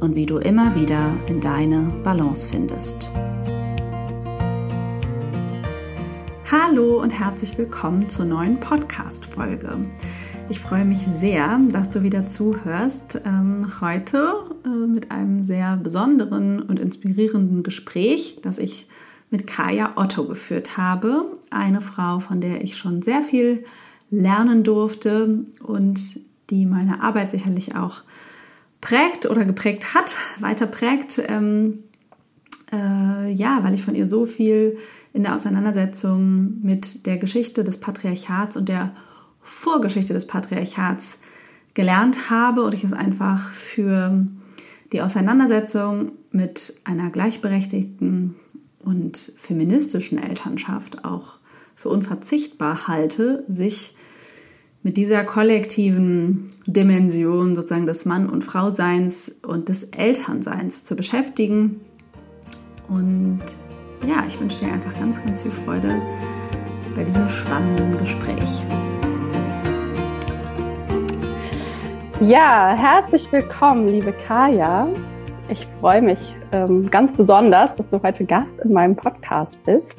und wie du immer wieder in deine Balance findest. Hallo und herzlich willkommen zur neuen Podcast-Folge. Ich freue mich sehr, dass du wieder zuhörst. Ähm, heute äh, mit einem sehr besonderen und inspirierenden Gespräch, das ich mit Kaya Otto geführt habe. Eine Frau, von der ich schon sehr viel lernen durfte und die meine Arbeit sicherlich auch prägt oder geprägt hat, weiter prägt. Ähm, äh, ja, weil ich von ihr so viel in der Auseinandersetzung mit der Geschichte des Patriarchats und der Vorgeschichte des Patriarchats gelernt habe und ich es einfach für die Auseinandersetzung mit einer gleichberechtigten und feministischen Elternschaft auch für unverzichtbar halte, sich mit dieser kollektiven Dimension sozusagen des Mann- und Frauseins und des Elternseins zu beschäftigen. Und ja, ich wünsche dir einfach ganz, ganz viel Freude bei diesem spannenden Gespräch. Ja, herzlich willkommen, liebe Kaya. Ich freue mich ähm, ganz besonders, dass du heute Gast in meinem Podcast bist.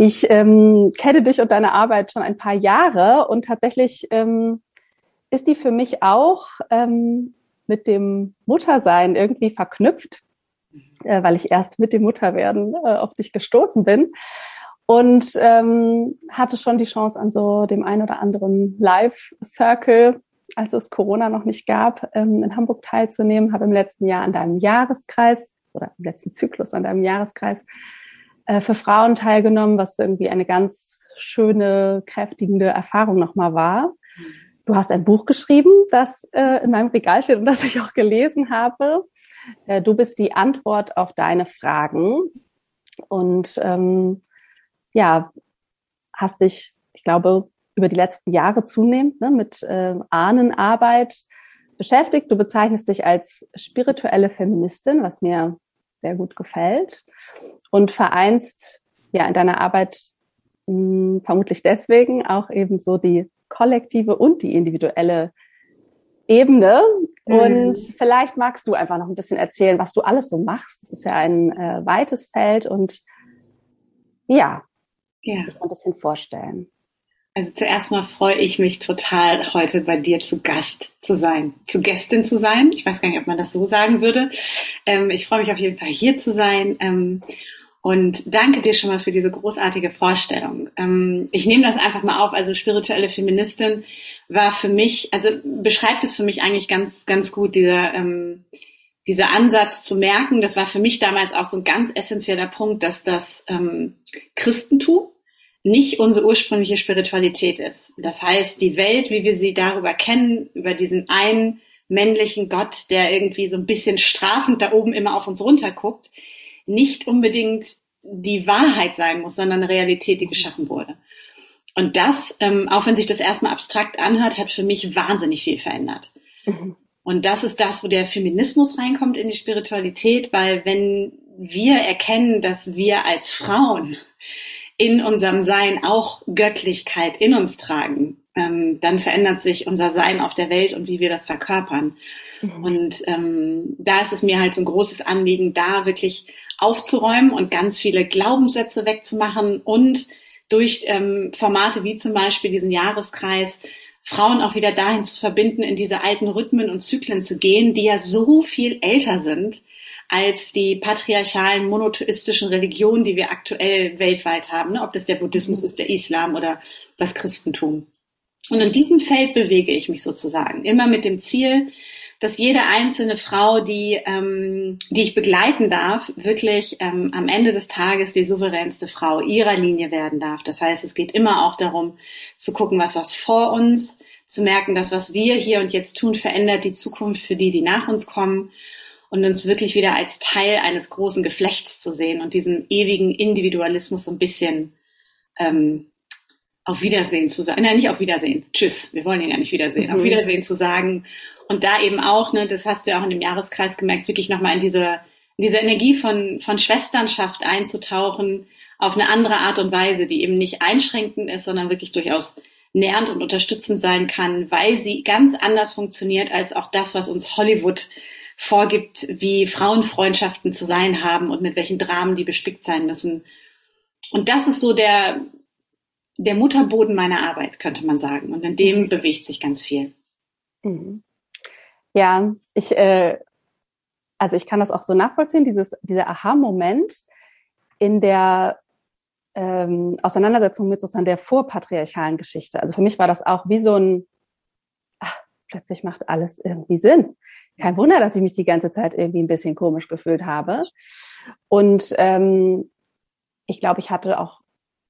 Ich ähm, kenne dich und deine Arbeit schon ein paar Jahre und tatsächlich ähm, ist die für mich auch ähm, mit dem Muttersein irgendwie verknüpft, äh, weil ich erst mit dem Mutterwerden äh, auf dich gestoßen bin und ähm, hatte schon die Chance an so dem ein oder anderen Live-Circle, als es Corona noch nicht gab, ähm, in Hamburg teilzunehmen, habe im letzten Jahr an deinem Jahreskreis oder im letzten Zyklus an deinem Jahreskreis äh, für Frauen teilgenommen, was irgendwie eine ganz schöne, kräftigende Erfahrung nochmal war. Du hast ein Buch geschrieben, das äh, in meinem Regal steht und das ich auch gelesen habe. Äh, du bist die Antwort auf deine Fragen. Und ähm, ja, hast dich, ich glaube, über die letzten Jahre zunehmend ne, mit äh, Ahnenarbeit beschäftigt. Du bezeichnest dich als spirituelle Feministin, was mir sehr gut gefällt und vereinst ja in deiner Arbeit mh, hm, vermutlich deswegen auch eben so die kollektive und die individuelle Ebene. Mhm. Und vielleicht magst du einfach noch ein bisschen erzählen, was du alles so machst. Es ist ja ein äh, weites Feld und ja, ja. sich ein bisschen vorstellen. Also zuerst mal freue ich mich total, heute bei dir zu Gast zu sein, zu Gästin zu sein. Ich weiß gar nicht, ob man das so sagen würde. Ähm, ich freue mich auf jeden Fall hier zu sein. Ähm, und danke dir schon mal für diese großartige Vorstellung. Ähm, ich nehme das einfach mal auf. Also spirituelle Feministin war für mich, also beschreibt es für mich eigentlich ganz, ganz gut, dieser, ähm, dieser Ansatz zu merken. Das war für mich damals auch so ein ganz essentieller Punkt, dass das ähm, Christentum nicht unsere ursprüngliche Spiritualität ist. Das heißt, die Welt, wie wir sie darüber kennen, über diesen einen männlichen Gott, der irgendwie so ein bisschen strafend da oben immer auf uns runter guckt, nicht unbedingt die Wahrheit sein muss, sondern eine Realität, die geschaffen wurde. Und das, ähm, auch wenn sich das erstmal abstrakt anhört, hat für mich wahnsinnig viel verändert. Mhm. Und das ist das, wo der Feminismus reinkommt in die Spiritualität, weil wenn wir erkennen, dass wir als Frauen in unserem Sein auch Göttlichkeit in uns tragen, ähm, dann verändert sich unser Sein auf der Welt und wie wir das verkörpern. Mhm. Und ähm, da ist es mir halt so ein großes Anliegen, da wirklich aufzuräumen und ganz viele Glaubenssätze wegzumachen und durch ähm, Formate wie zum Beispiel diesen Jahreskreis Frauen auch wieder dahin zu verbinden, in diese alten Rhythmen und Zyklen zu gehen, die ja so viel älter sind als die patriarchalen monotheistischen Religionen, die wir aktuell weltweit haben, ne? ob das der Buddhismus ist, der Islam oder das Christentum. Und in diesem Feld bewege ich mich sozusagen, immer mit dem Ziel, dass jede einzelne Frau, die, ähm, die ich begleiten darf, wirklich ähm, am Ende des Tages die souveränste Frau ihrer Linie werden darf. Das heißt, es geht immer auch darum zu gucken, was was vor uns, zu merken, dass was wir hier und jetzt tun, verändert die Zukunft für die, die nach uns kommen und uns wirklich wieder als Teil eines großen Geflechts zu sehen und diesen ewigen Individualismus so ein bisschen ähm, auf Wiedersehen zu sagen. Nein, nicht auf Wiedersehen. Tschüss. Wir wollen ihn ja nicht wiedersehen. Mhm. Auf Wiedersehen zu sagen. Und da eben auch, ne, das hast du ja auch in dem Jahreskreis gemerkt, wirklich nochmal in diese, in diese Energie von, von Schwesternschaft einzutauchen, auf eine andere Art und Weise, die eben nicht einschränkend ist, sondern wirklich durchaus nährend und unterstützend sein kann, weil sie ganz anders funktioniert als auch das, was uns Hollywood vorgibt, wie Frauenfreundschaften zu sein haben und mit welchen Dramen die bespickt sein müssen. Und das ist so der, der Mutterboden meiner Arbeit, könnte man sagen. Und in dem mhm. bewegt sich ganz viel. Mhm. Ja, ich, äh, also ich kann das auch so nachvollziehen, dieses, dieser Aha-Moment in der ähm, Auseinandersetzung mit sozusagen der vorpatriarchalen Geschichte. Also für mich war das auch wie so ein, ach, plötzlich macht alles irgendwie Sinn. Kein Wunder, dass ich mich die ganze Zeit irgendwie ein bisschen komisch gefühlt habe. Und ähm, ich glaube, ich hatte auch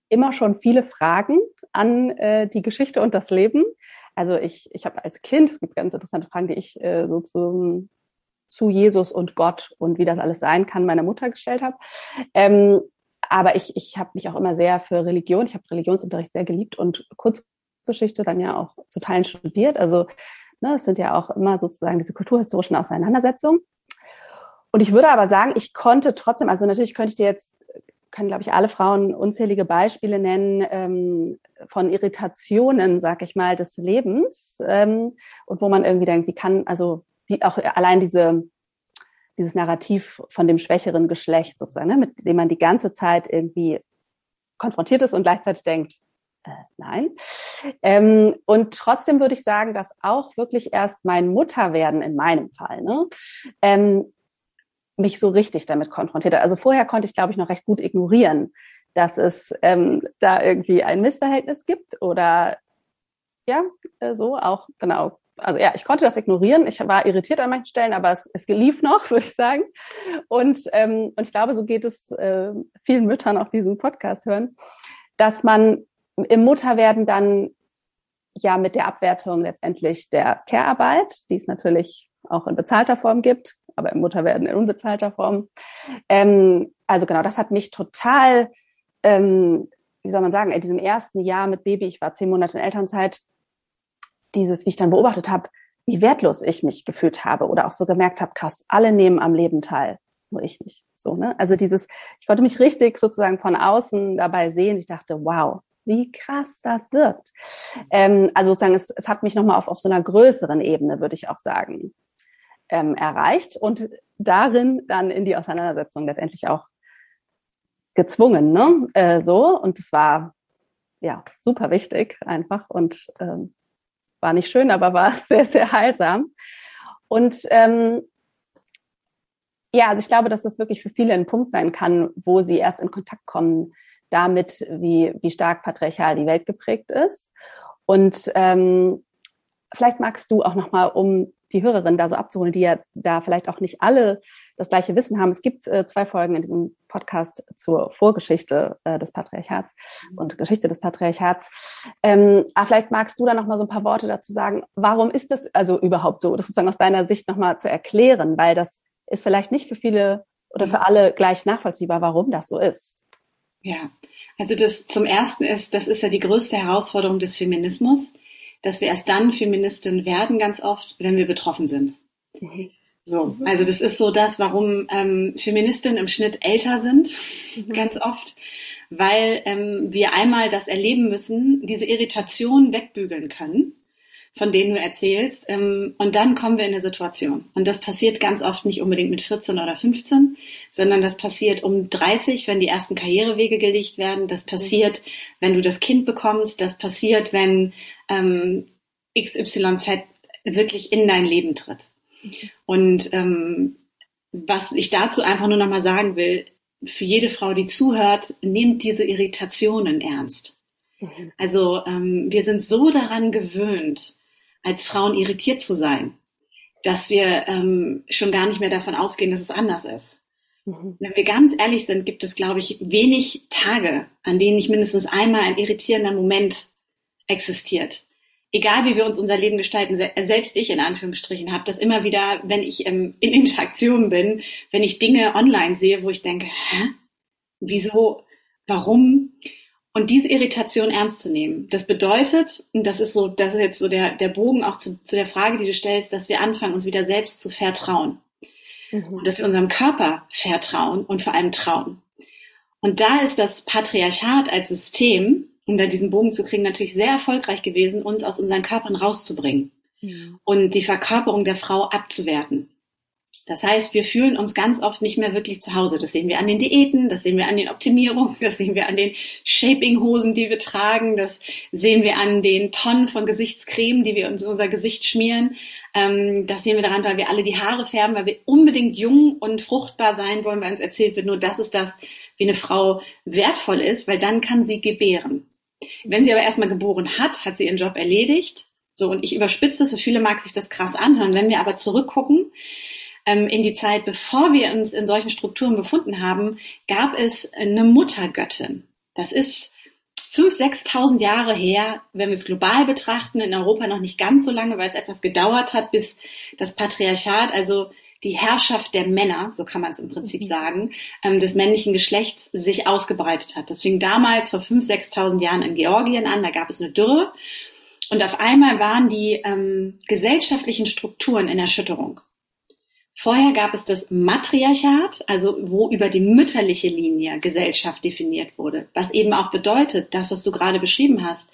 immer schon viele Fragen an äh, die Geschichte und das Leben. Also ich, ich habe als Kind, es gibt ganz interessante Fragen, die ich äh, so zu, zu Jesus und Gott und wie das alles sein kann, meiner Mutter gestellt habe. Ähm, aber ich, ich habe mich auch immer sehr für Religion, ich habe Religionsunterricht sehr geliebt und Kurzgeschichte dann ja auch zu Teilen studiert. Also ne, es sind ja auch immer sozusagen diese kulturhistorischen Auseinandersetzungen. Und ich würde aber sagen, ich konnte trotzdem, also natürlich könnte ich dir jetzt können, glaube ich, alle Frauen unzählige Beispiele nennen ähm, von Irritationen, sag ich mal, des Lebens ähm, und wo man irgendwie denkt, wie kann, also die auch allein diese dieses Narrativ von dem schwächeren Geschlecht sozusagen, ne, mit dem man die ganze Zeit irgendwie konfrontiert ist und gleichzeitig denkt, äh, nein. Ähm, und trotzdem würde ich sagen, dass auch wirklich erst mein Mutterwerden in meinem Fall ne, ähm, mich so richtig damit konfrontiert hat. Also vorher konnte ich, glaube ich, noch recht gut ignorieren, dass es ähm, da irgendwie ein Missverhältnis gibt oder ja, äh, so auch, genau. Also ja, ich konnte das ignorieren. Ich war irritiert an manchen Stellen, aber es, es lief noch, würde ich sagen. Und, ähm, und ich glaube, so geht es äh, vielen Müttern auch diesen Podcast hören, dass man im Mutterwerden dann ja mit der Abwertung letztendlich der Care-Arbeit, die es natürlich auch in bezahlter Form gibt, aber im Mutterwerden in unbezahlter Form. Ähm, also genau, das hat mich total, ähm, wie soll man sagen, in diesem ersten Jahr mit Baby, ich war zehn Monate in Elternzeit, dieses, wie ich dann beobachtet habe, wie wertlos ich mich gefühlt habe oder auch so gemerkt habe, krass, alle nehmen am Leben teil, nur ich nicht. So, ne? Also dieses, ich konnte mich richtig sozusagen von außen dabei sehen. Ich dachte, wow, wie krass das wirkt. Ähm, also sozusagen, es, es hat mich nochmal auf, auf so einer größeren Ebene, würde ich auch sagen, ähm, erreicht und darin dann in die Auseinandersetzung letztendlich auch gezwungen, ne? Äh, so und es war ja super wichtig einfach und ähm, war nicht schön, aber war sehr sehr heilsam und ähm, ja, also ich glaube, dass das wirklich für viele ein Punkt sein kann, wo sie erst in Kontakt kommen damit, wie, wie stark patriarchal die Welt geprägt ist. Und ähm, vielleicht magst du auch nochmal, um die Hörerin da so abzuholen, die ja da vielleicht auch nicht alle das gleiche Wissen haben. Es gibt äh, zwei Folgen in diesem Podcast zur Vorgeschichte äh, des Patriarchats und Geschichte des Patriarchats. Ähm, aber vielleicht magst du da noch mal so ein paar Worte dazu sagen. Warum ist das also überhaupt so? Das sozusagen aus deiner Sicht noch mal zu erklären, weil das ist vielleicht nicht für viele oder für alle gleich nachvollziehbar, warum das so ist. Ja, also das zum ersten ist, das ist ja die größte Herausforderung des Feminismus, dass wir erst dann Feministin werden, ganz oft, wenn wir betroffen sind. Mhm. So, also das ist so das, warum ähm, Feministinnen im Schnitt älter sind, mhm. ganz oft, weil ähm, wir einmal das erleben müssen, diese Irritation wegbügeln können von denen du erzählst. Ähm, und dann kommen wir in eine Situation. Und das passiert ganz oft nicht unbedingt mit 14 oder 15, sondern das passiert um 30, wenn die ersten Karrierewege gelegt werden. Das passiert, wenn du das Kind bekommst. Das passiert, wenn ähm, XYZ wirklich in dein Leben tritt. Und ähm, was ich dazu einfach nur nochmal sagen will, für jede Frau, die zuhört, nehmt diese Irritationen ernst. Mhm. Also ähm, wir sind so daran gewöhnt, als Frauen irritiert zu sein, dass wir ähm, schon gar nicht mehr davon ausgehen, dass es anders ist. Mhm. Wenn wir ganz ehrlich sind, gibt es, glaube ich, wenig Tage, an denen nicht mindestens einmal ein irritierender Moment existiert. Egal wie wir uns unser Leben gestalten, selbst ich in Anführungsstrichen habe das immer wieder, wenn ich ähm, in Interaktion bin, wenn ich Dinge online sehe, wo ich denke, hä? Wieso? Warum? Und diese Irritation ernst zu nehmen, das bedeutet, und das ist so, das ist jetzt so der, der Bogen auch zu, zu der Frage, die du stellst, dass wir anfangen, uns wieder selbst zu vertrauen. Mhm. Und dass wir unserem Körper vertrauen und vor allem trauen. Und da ist das Patriarchat als System, um da diesen Bogen zu kriegen, natürlich sehr erfolgreich gewesen, uns aus unseren Körpern rauszubringen mhm. und die Verkörperung der Frau abzuwerten. Das heißt, wir fühlen uns ganz oft nicht mehr wirklich zu Hause. Das sehen wir an den Diäten, das sehen wir an den Optimierungen, das sehen wir an den Shaping-Hosen, die wir tragen, das sehen wir an den Tonnen von Gesichtscreme, die wir uns in unser Gesicht schmieren. Ähm, das sehen wir daran, weil wir alle die Haare färben, weil wir unbedingt jung und fruchtbar sein wollen, weil uns erzählt wird, nur das ist das, wie eine Frau wertvoll ist, weil dann kann sie gebären. Wenn sie aber erstmal geboren hat, hat sie ihren Job erledigt. So, und ich überspitze das, für viele mag sich das krass anhören. Wenn wir aber zurückgucken, in die Zeit, bevor wir uns in solchen Strukturen befunden haben, gab es eine Muttergöttin. Das ist 5.000, 6.000 Jahre her, wenn wir es global betrachten, in Europa noch nicht ganz so lange, weil es etwas gedauert hat, bis das Patriarchat, also die Herrschaft der Männer, so kann man es im Prinzip mhm. sagen, ähm, des männlichen Geschlechts sich ausgebreitet hat. Das fing damals vor 5.000, 6.000 Jahren in Georgien an, da gab es eine Dürre und auf einmal waren die ähm, gesellschaftlichen Strukturen in Erschütterung. Vorher gab es das Matriarchat, also wo über die mütterliche Linie Gesellschaft definiert wurde, was eben auch bedeutet, das, was du gerade beschrieben hast,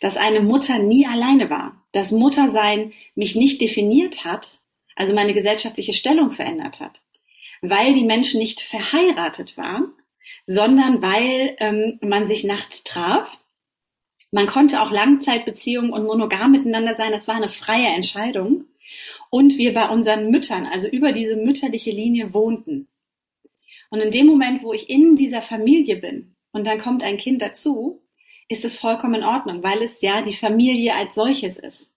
dass eine Mutter nie alleine war, dass Muttersein mich nicht definiert hat, also meine gesellschaftliche Stellung verändert hat, weil die Menschen nicht verheiratet waren, sondern weil ähm, man sich nachts traf. Man konnte auch Langzeitbeziehungen und monogam miteinander sein, das war eine freie Entscheidung und wir bei unseren Müttern, also über diese mütterliche Linie wohnten. Und in dem Moment, wo ich in dieser Familie bin und dann kommt ein Kind dazu, ist es vollkommen in Ordnung, weil es ja die Familie als solches ist.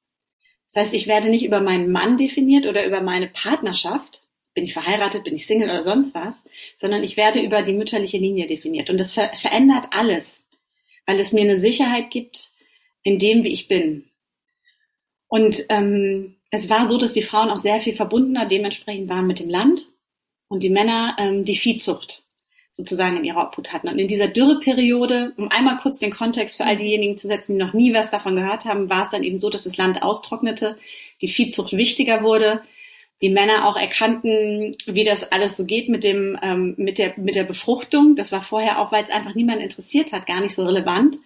Das heißt, ich werde nicht über meinen Mann definiert oder über meine Partnerschaft, bin ich verheiratet, bin ich Single oder sonst was, sondern ich werde über die mütterliche Linie definiert. Und das ver verändert alles, weil es mir eine Sicherheit gibt in dem, wie ich bin. Und ähm, es war so, dass die Frauen auch sehr viel verbundener dementsprechend waren mit dem Land und die Männer ähm, die Viehzucht sozusagen in ihrer Obhut hatten. Und in dieser Dürreperiode, um einmal kurz den Kontext für all diejenigen zu setzen, die noch nie was davon gehört haben, war es dann eben so, dass das Land austrocknete, die Viehzucht wichtiger wurde, die Männer auch erkannten, wie das alles so geht mit dem ähm, mit der mit der Befruchtung. Das war vorher auch, weil es einfach niemand interessiert hat, gar nicht so relevant.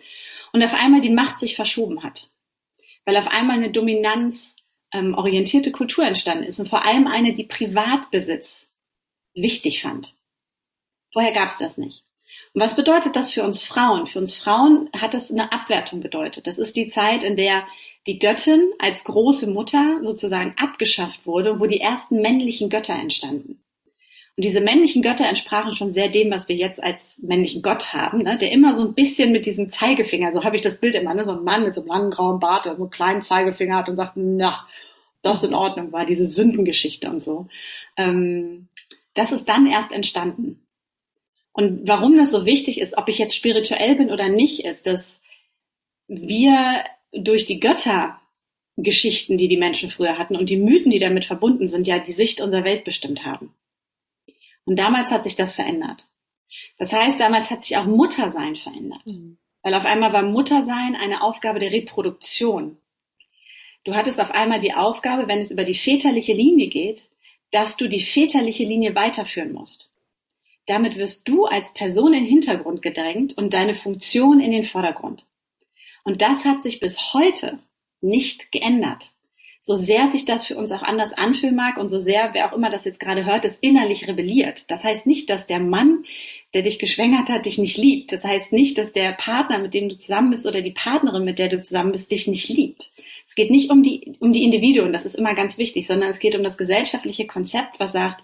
Und auf einmal die Macht sich verschoben hat, weil auf einmal eine Dominanz ähm, orientierte Kultur entstanden ist und vor allem eine, die Privatbesitz wichtig fand. Vorher gab es das nicht. Und was bedeutet das für uns Frauen? Für uns Frauen hat das eine Abwertung bedeutet. Das ist die Zeit, in der die Göttin als große Mutter sozusagen abgeschafft wurde, wo die ersten männlichen Götter entstanden. Und diese männlichen Götter entsprachen schon sehr dem, was wir jetzt als männlichen Gott haben, ne? der immer so ein bisschen mit diesem Zeigefinger, so habe ich das Bild immer, ne? so ein Mann mit so einem langen grauen Bart oder so einen kleinen Zeigefinger hat und sagt, na, das in Ordnung war, diese Sündengeschichte und so. Ähm, das ist dann erst entstanden. Und warum das so wichtig ist, ob ich jetzt spirituell bin oder nicht, ist, dass wir durch die Göttergeschichten, die die Menschen früher hatten und die Mythen, die damit verbunden sind, ja die Sicht unserer Welt bestimmt haben. Und damals hat sich das verändert. Das heißt, damals hat sich auch Muttersein verändert. Mhm. Weil auf einmal war Muttersein eine Aufgabe der Reproduktion. Du hattest auf einmal die Aufgabe, wenn es über die väterliche Linie geht, dass du die väterliche Linie weiterführen musst. Damit wirst du als Person in den Hintergrund gedrängt und deine Funktion in den Vordergrund. Und das hat sich bis heute nicht geändert. So sehr sich das für uns auch anders anfühlen mag und so sehr, wer auch immer das jetzt gerade hört, es innerlich rebelliert. Das heißt nicht, dass der Mann, der dich geschwängert hat, dich nicht liebt. Das heißt nicht, dass der Partner, mit dem du zusammen bist oder die Partnerin, mit der du zusammen bist, dich nicht liebt. Es geht nicht um die, um die Individuen, das ist immer ganz wichtig, sondern es geht um das gesellschaftliche Konzept, was sagt,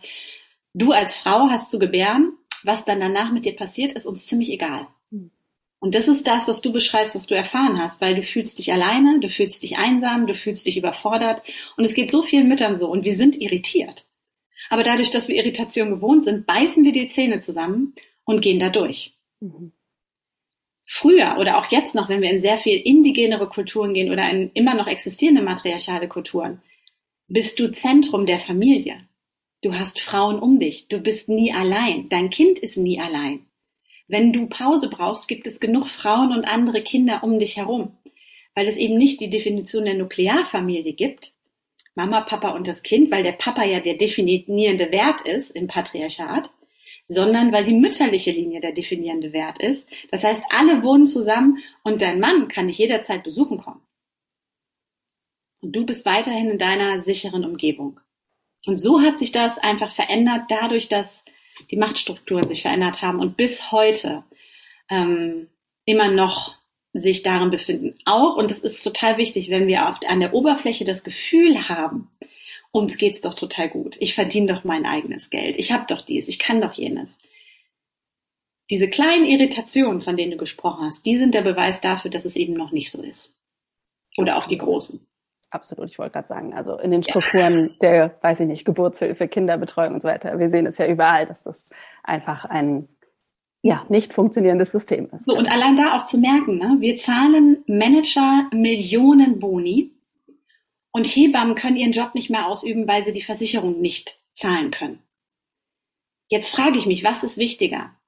Du als Frau hast zu gebären, was dann danach mit dir passiert, ist uns ziemlich egal. Und das ist das, was du beschreibst, was du erfahren hast, weil du fühlst dich alleine, du fühlst dich einsam, du fühlst dich überfordert. Und es geht so vielen Müttern so und wir sind irritiert. Aber dadurch, dass wir Irritation gewohnt sind, beißen wir die Zähne zusammen und gehen da durch. Mhm. Früher oder auch jetzt noch, wenn wir in sehr viel indigenere Kulturen gehen oder in immer noch existierende matriarchale Kulturen, bist du Zentrum der Familie. Du hast Frauen um dich. Du bist nie allein. Dein Kind ist nie allein. Wenn du Pause brauchst, gibt es genug Frauen und andere Kinder um dich herum. Weil es eben nicht die Definition der Nuklearfamilie gibt. Mama, Papa und das Kind, weil der Papa ja der definierende Wert ist im Patriarchat, sondern weil die mütterliche Linie der definierende Wert ist. Das heißt, alle wohnen zusammen und dein Mann kann dich jederzeit besuchen kommen. Und du bist weiterhin in deiner sicheren Umgebung. Und so hat sich das einfach verändert, dadurch, dass die Machtstrukturen sich verändert haben und bis heute ähm, immer noch sich darin befinden. Auch, und das ist total wichtig, wenn wir auf, an der Oberfläche das Gefühl haben, uns geht's doch total gut, ich verdiene doch mein eigenes Geld, ich habe doch dies, ich kann doch jenes. Diese kleinen Irritationen, von denen du gesprochen hast, die sind der Beweis dafür, dass es eben noch nicht so ist. Oder auch die großen. Absolut, ich wollte gerade sagen, also in den Strukturen ja. der, weiß ich nicht, Geburtshilfe, Kinderbetreuung und so weiter. Wir sehen es ja überall, dass das einfach ein ja, nicht funktionierendes System ist. So, und allein da auch zu merken, ne, wir zahlen Manager Millionen Boni und Hebammen können ihren Job nicht mehr ausüben, weil sie die Versicherung nicht zahlen können. Jetzt frage ich mich, was ist wichtiger?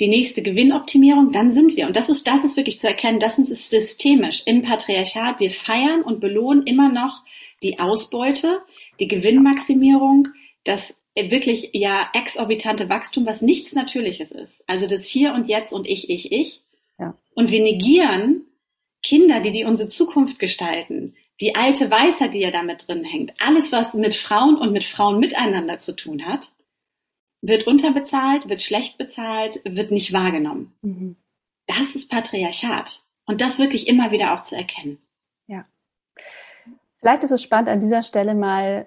Die nächste Gewinnoptimierung, dann sind wir. Und das ist, das ist wirklich zu erkennen, das ist systemisch im Patriarchat. Wir feiern und belohnen immer noch die Ausbeute, die Gewinnmaximierung, das wirklich ja exorbitante Wachstum, was nichts Natürliches ist. Also das Hier und Jetzt und ich, ich, ich. Ja. Und wir negieren Kinder, die, die unsere Zukunft gestalten, die alte Weisheit, die ja damit drin hängt, alles, was mit Frauen und mit Frauen miteinander zu tun hat, wird unterbezahlt, wird schlecht bezahlt, wird nicht wahrgenommen. Mhm. Das ist Patriarchat. Und das wirklich immer wieder auch zu erkennen. Ja. Vielleicht ist es spannend, an dieser Stelle mal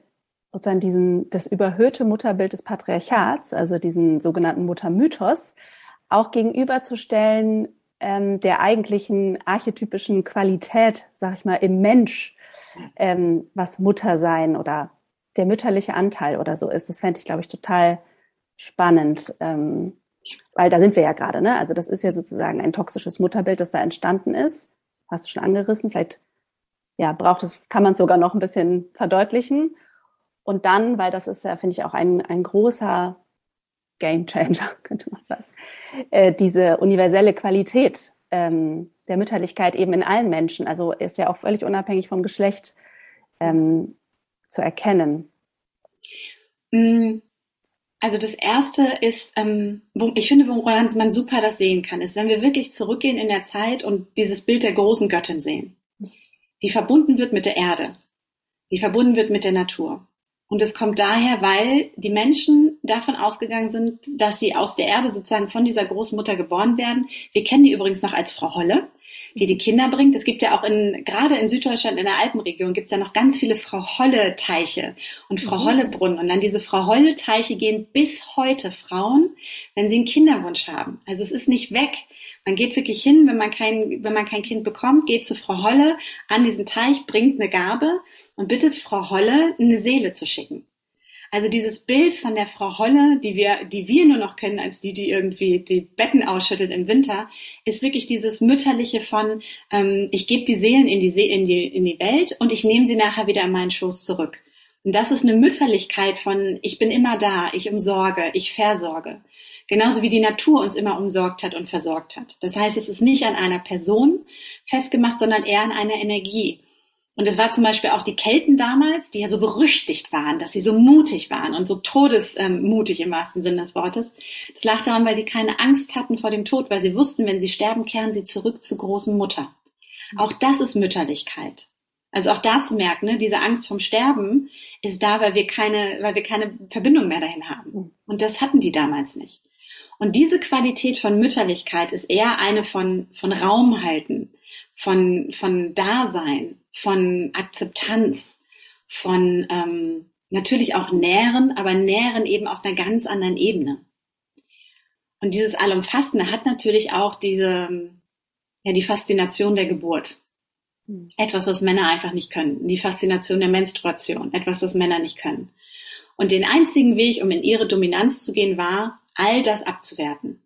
sozusagen diesen, das überhöhte Mutterbild des Patriarchats, also diesen sogenannten Muttermythos, auch gegenüberzustellen ähm, der eigentlichen archetypischen Qualität, sag ich mal, im Mensch, ähm, was Muttersein oder der mütterliche Anteil oder so ist. Das fände ich, glaube ich, total spannend, ähm, weil da sind wir ja gerade, ne? Also das ist ja sozusagen ein toxisches Mutterbild, das da entstanden ist. Hast du schon angerissen? Vielleicht ja, braucht es, kann man es sogar noch ein bisschen verdeutlichen. Und dann, weil das ist ja, finde ich, auch ein, ein großer Game Changer, könnte man sagen, äh, diese universelle Qualität ähm, der Mütterlichkeit eben in allen Menschen, also ist ja auch völlig unabhängig vom Geschlecht ähm, zu erkennen. Mm, also das erste ist, ähm, ich finde, woran man super das sehen kann, ist, wenn wir wirklich zurückgehen in der Zeit und dieses Bild der großen Göttin sehen, die verbunden wird mit der Erde, die verbunden wird mit der Natur. Und es kommt daher, weil die Menschen davon ausgegangen sind, dass sie aus der Erde sozusagen von dieser Großmutter geboren werden. Wir kennen die übrigens noch als Frau Holle die die Kinder bringt. Es gibt ja auch in, gerade in Süddeutschland, in der Alpenregion, gibt es ja noch ganz viele Frau Holle-Teiche und Frau mhm. Holle-Brunnen. Und an diese Frau Holle-Teiche gehen bis heute Frauen, wenn sie einen Kinderwunsch haben. Also es ist nicht weg. Man geht wirklich hin, wenn man kein, wenn man kein Kind bekommt, geht zu Frau Holle an diesen Teich, bringt eine Gabe und bittet Frau Holle, eine Seele zu schicken. Also dieses Bild von der Frau Holle, die wir, die wir nur noch kennen als die, die irgendwie die Betten ausschüttelt im Winter, ist wirklich dieses mütterliche von ähm, ich gebe die Seelen in die, See, in die in die Welt und ich nehme sie nachher wieder in meinen Schoß zurück. Und das ist eine Mütterlichkeit von ich bin immer da, ich umsorge, ich versorge. Genauso wie die Natur uns immer umsorgt hat und versorgt hat. Das heißt, es ist nicht an einer Person festgemacht, sondern eher an einer Energie. Und es war zum Beispiel auch die Kelten damals, die ja so berüchtigt waren, dass sie so mutig waren und so todesmutig im wahrsten Sinne des Wortes. Das lag daran, weil die keine Angst hatten vor dem Tod, weil sie wussten, wenn sie sterben, kehren sie zurück zur großen Mutter. Auch das ist Mütterlichkeit. Also auch da zu merken, ne, diese Angst vom Sterben ist da, weil wir keine, weil wir keine Verbindung mehr dahin haben. Und das hatten die damals nicht. Und diese Qualität von Mütterlichkeit ist eher eine von, von Raum halten, von, von Dasein, von Akzeptanz, von ähm, natürlich auch nähren, aber nähren eben auf einer ganz anderen Ebene. Und dieses Allumfassende hat natürlich auch diese, ja, die Faszination der Geburt. Hm. Etwas, was Männer einfach nicht können. Die Faszination der Menstruation. Etwas, was Männer nicht können. Und den einzigen Weg, um in ihre Dominanz zu gehen, war, all das abzuwerten.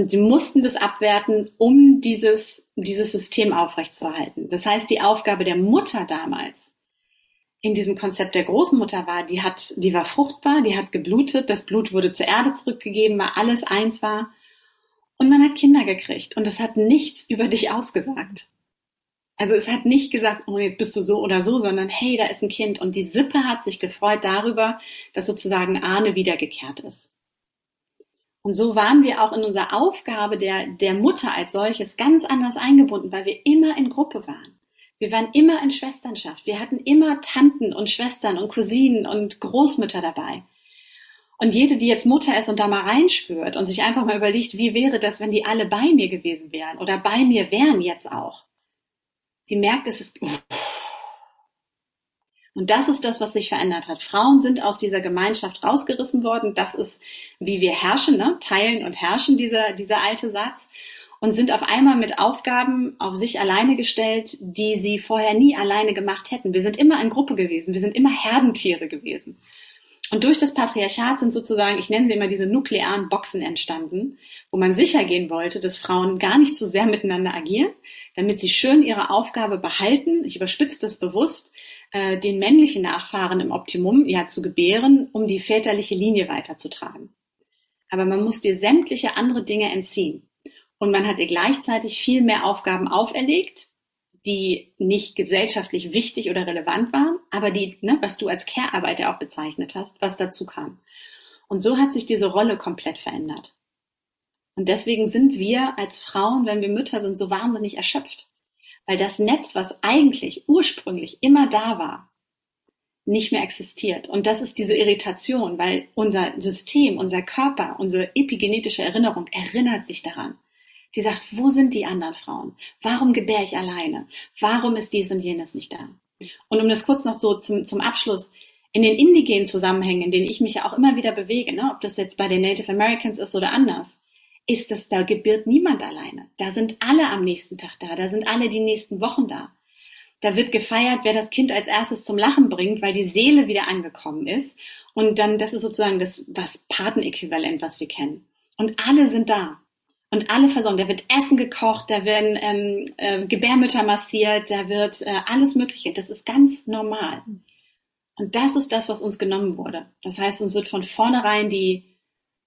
Und sie mussten das abwerten, um dieses, dieses System aufrechtzuerhalten. Das heißt, die Aufgabe der Mutter damals in diesem Konzept der Großmutter war, die hat, die war fruchtbar, die hat geblutet, das Blut wurde zur Erde zurückgegeben, weil alles eins war. Und man hat Kinder gekriegt. Und das hat nichts über dich ausgesagt. Also es hat nicht gesagt, oh, jetzt bist du so oder so, sondern hey, da ist ein Kind. Und die Sippe hat sich gefreut darüber, dass sozusagen Ahne wiedergekehrt ist. Und so waren wir auch in unserer Aufgabe der, der Mutter als solches ganz anders eingebunden, weil wir immer in Gruppe waren. Wir waren immer in Schwesternschaft. Wir hatten immer Tanten und Schwestern und Cousinen und Großmütter dabei. Und jede, die jetzt Mutter ist und da mal reinspürt und sich einfach mal überlegt, wie wäre das, wenn die alle bei mir gewesen wären oder bei mir wären jetzt auch, die merkt, es ist. Und das ist das, was sich verändert hat. Frauen sind aus dieser Gemeinschaft rausgerissen worden. Das ist, wie wir herrschen, ne? teilen und herrschen, dieser, dieser alte Satz. Und sind auf einmal mit Aufgaben auf sich alleine gestellt, die sie vorher nie alleine gemacht hätten. Wir sind immer in Gruppe gewesen. Wir sind immer Herdentiere gewesen. Und durch das Patriarchat sind sozusagen, ich nenne sie immer diese nuklearen Boxen entstanden, wo man sicher gehen wollte, dass Frauen gar nicht zu sehr miteinander agieren, damit sie schön ihre Aufgabe behalten, ich überspitze das bewusst, äh, den männlichen Nachfahren im Optimum ja zu gebären, um die väterliche Linie weiterzutragen. Aber man muss dir sämtliche andere Dinge entziehen. Und man hat ihr gleichzeitig viel mehr Aufgaben auferlegt, die nicht gesellschaftlich wichtig oder relevant waren, aber die, ne, was du als Care-Arbeit auch bezeichnet hast, was dazu kam. Und so hat sich diese Rolle komplett verändert. Und deswegen sind wir als Frauen, wenn wir Mütter sind, so wahnsinnig erschöpft. Weil das Netz, was eigentlich ursprünglich immer da war, nicht mehr existiert. Und das ist diese Irritation, weil unser System, unser Körper, unsere epigenetische Erinnerung erinnert sich daran die sagt, wo sind die anderen Frauen? Warum gebär ich alleine? Warum ist dies und jenes nicht da? Und um das kurz noch so zum, zum Abschluss, in den indigenen Zusammenhängen, in denen ich mich ja auch immer wieder bewege, ne, ob das jetzt bei den Native Americans ist oder anders, ist es, da gebiert niemand alleine. Da sind alle am nächsten Tag da, da sind alle die nächsten Wochen da. Da wird gefeiert, wer das Kind als erstes zum Lachen bringt, weil die Seele wieder angekommen ist. Und dann, das ist sozusagen das, was Patenäquivalent, was wir kennen. Und alle sind da und alle versorgt. Da wird Essen gekocht, da werden ähm, äh, Gebärmütter massiert, da wird äh, alles Mögliche. Das ist ganz normal. Und das ist das, was uns genommen wurde. Das heißt, uns wird von vornherein die,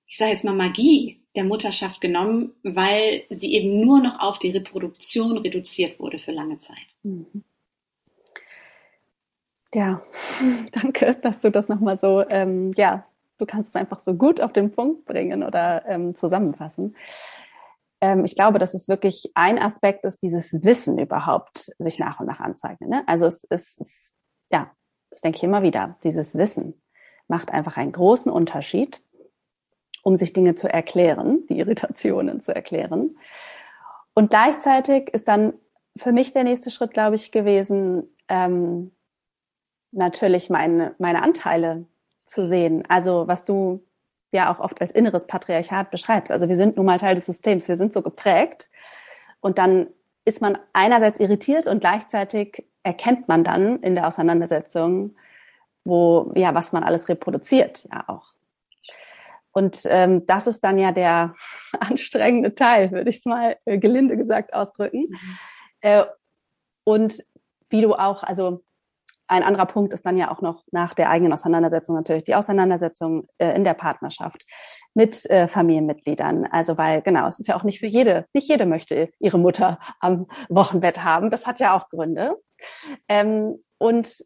ich sage jetzt mal Magie der Mutterschaft genommen, weil sie eben nur noch auf die Reproduktion reduziert wurde für lange Zeit. Mhm. Ja, danke, dass du das nochmal so, ähm, ja, du kannst es einfach so gut auf den Punkt bringen oder ähm, zusammenfassen ähm, ich glaube, dass es wirklich ein Aspekt ist, dieses Wissen überhaupt sich nach und nach anzeichnen. Ne? Also es ist, ja, das denke ich immer wieder, dieses Wissen macht einfach einen großen Unterschied, um sich Dinge zu erklären, die Irritationen zu erklären. Und gleichzeitig ist dann für mich der nächste Schritt, glaube ich, gewesen, ähm, natürlich meine, meine Anteile zu sehen. Also was du ja auch oft als inneres Patriarchat beschreibst. Also wir sind nun mal Teil des Systems, wir sind so geprägt. Und dann ist man einerseits irritiert und gleichzeitig erkennt man dann in der Auseinandersetzung, wo, ja, was man alles reproduziert, ja auch. Und ähm, das ist dann ja der anstrengende Teil, würde ich es mal äh, gelinde gesagt ausdrücken. Mhm. Äh, und wie du auch, also ein anderer Punkt ist dann ja auch noch nach der eigenen Auseinandersetzung natürlich die Auseinandersetzung äh, in der Partnerschaft mit äh, Familienmitgliedern. Also weil genau, es ist ja auch nicht für jede, nicht jede möchte ihre Mutter am Wochenbett haben. Das hat ja auch Gründe. Ähm, und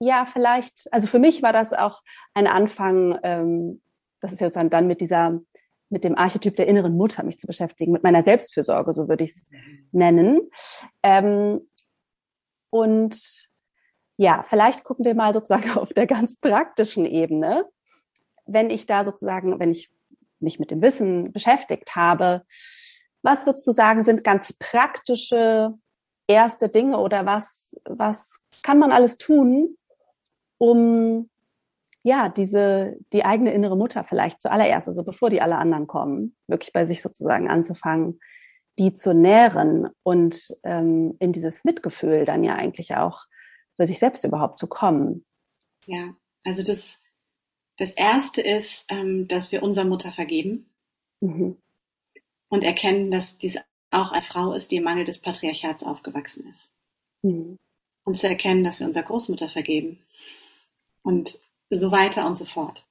ja, vielleicht, also für mich war das auch ein Anfang, ähm, das ist jetzt dann, dann mit dieser mit dem Archetyp der inneren Mutter mich zu beschäftigen, mit meiner Selbstfürsorge, so würde ich es nennen. Ähm, und ja, vielleicht gucken wir mal sozusagen auf der ganz praktischen Ebene. Wenn ich da sozusagen, wenn ich mich mit dem Wissen beschäftigt habe, was würdest du sagen, sind ganz praktische erste Dinge oder was, was kann man alles tun, um ja, diese, die eigene innere Mutter vielleicht zuallererst, also bevor die alle anderen kommen, wirklich bei sich sozusagen anzufangen, die zu nähren und ähm, in dieses Mitgefühl dann ja eigentlich auch für sich selbst überhaupt zu kommen. Ja, also das, das erste ist, ähm, dass wir unserer Mutter vergeben mhm. und erkennen, dass dies auch eine Frau ist, die im Mangel des Patriarchats aufgewachsen ist. Mhm. Und zu erkennen, dass wir unserer Großmutter vergeben. Und so weiter und so fort.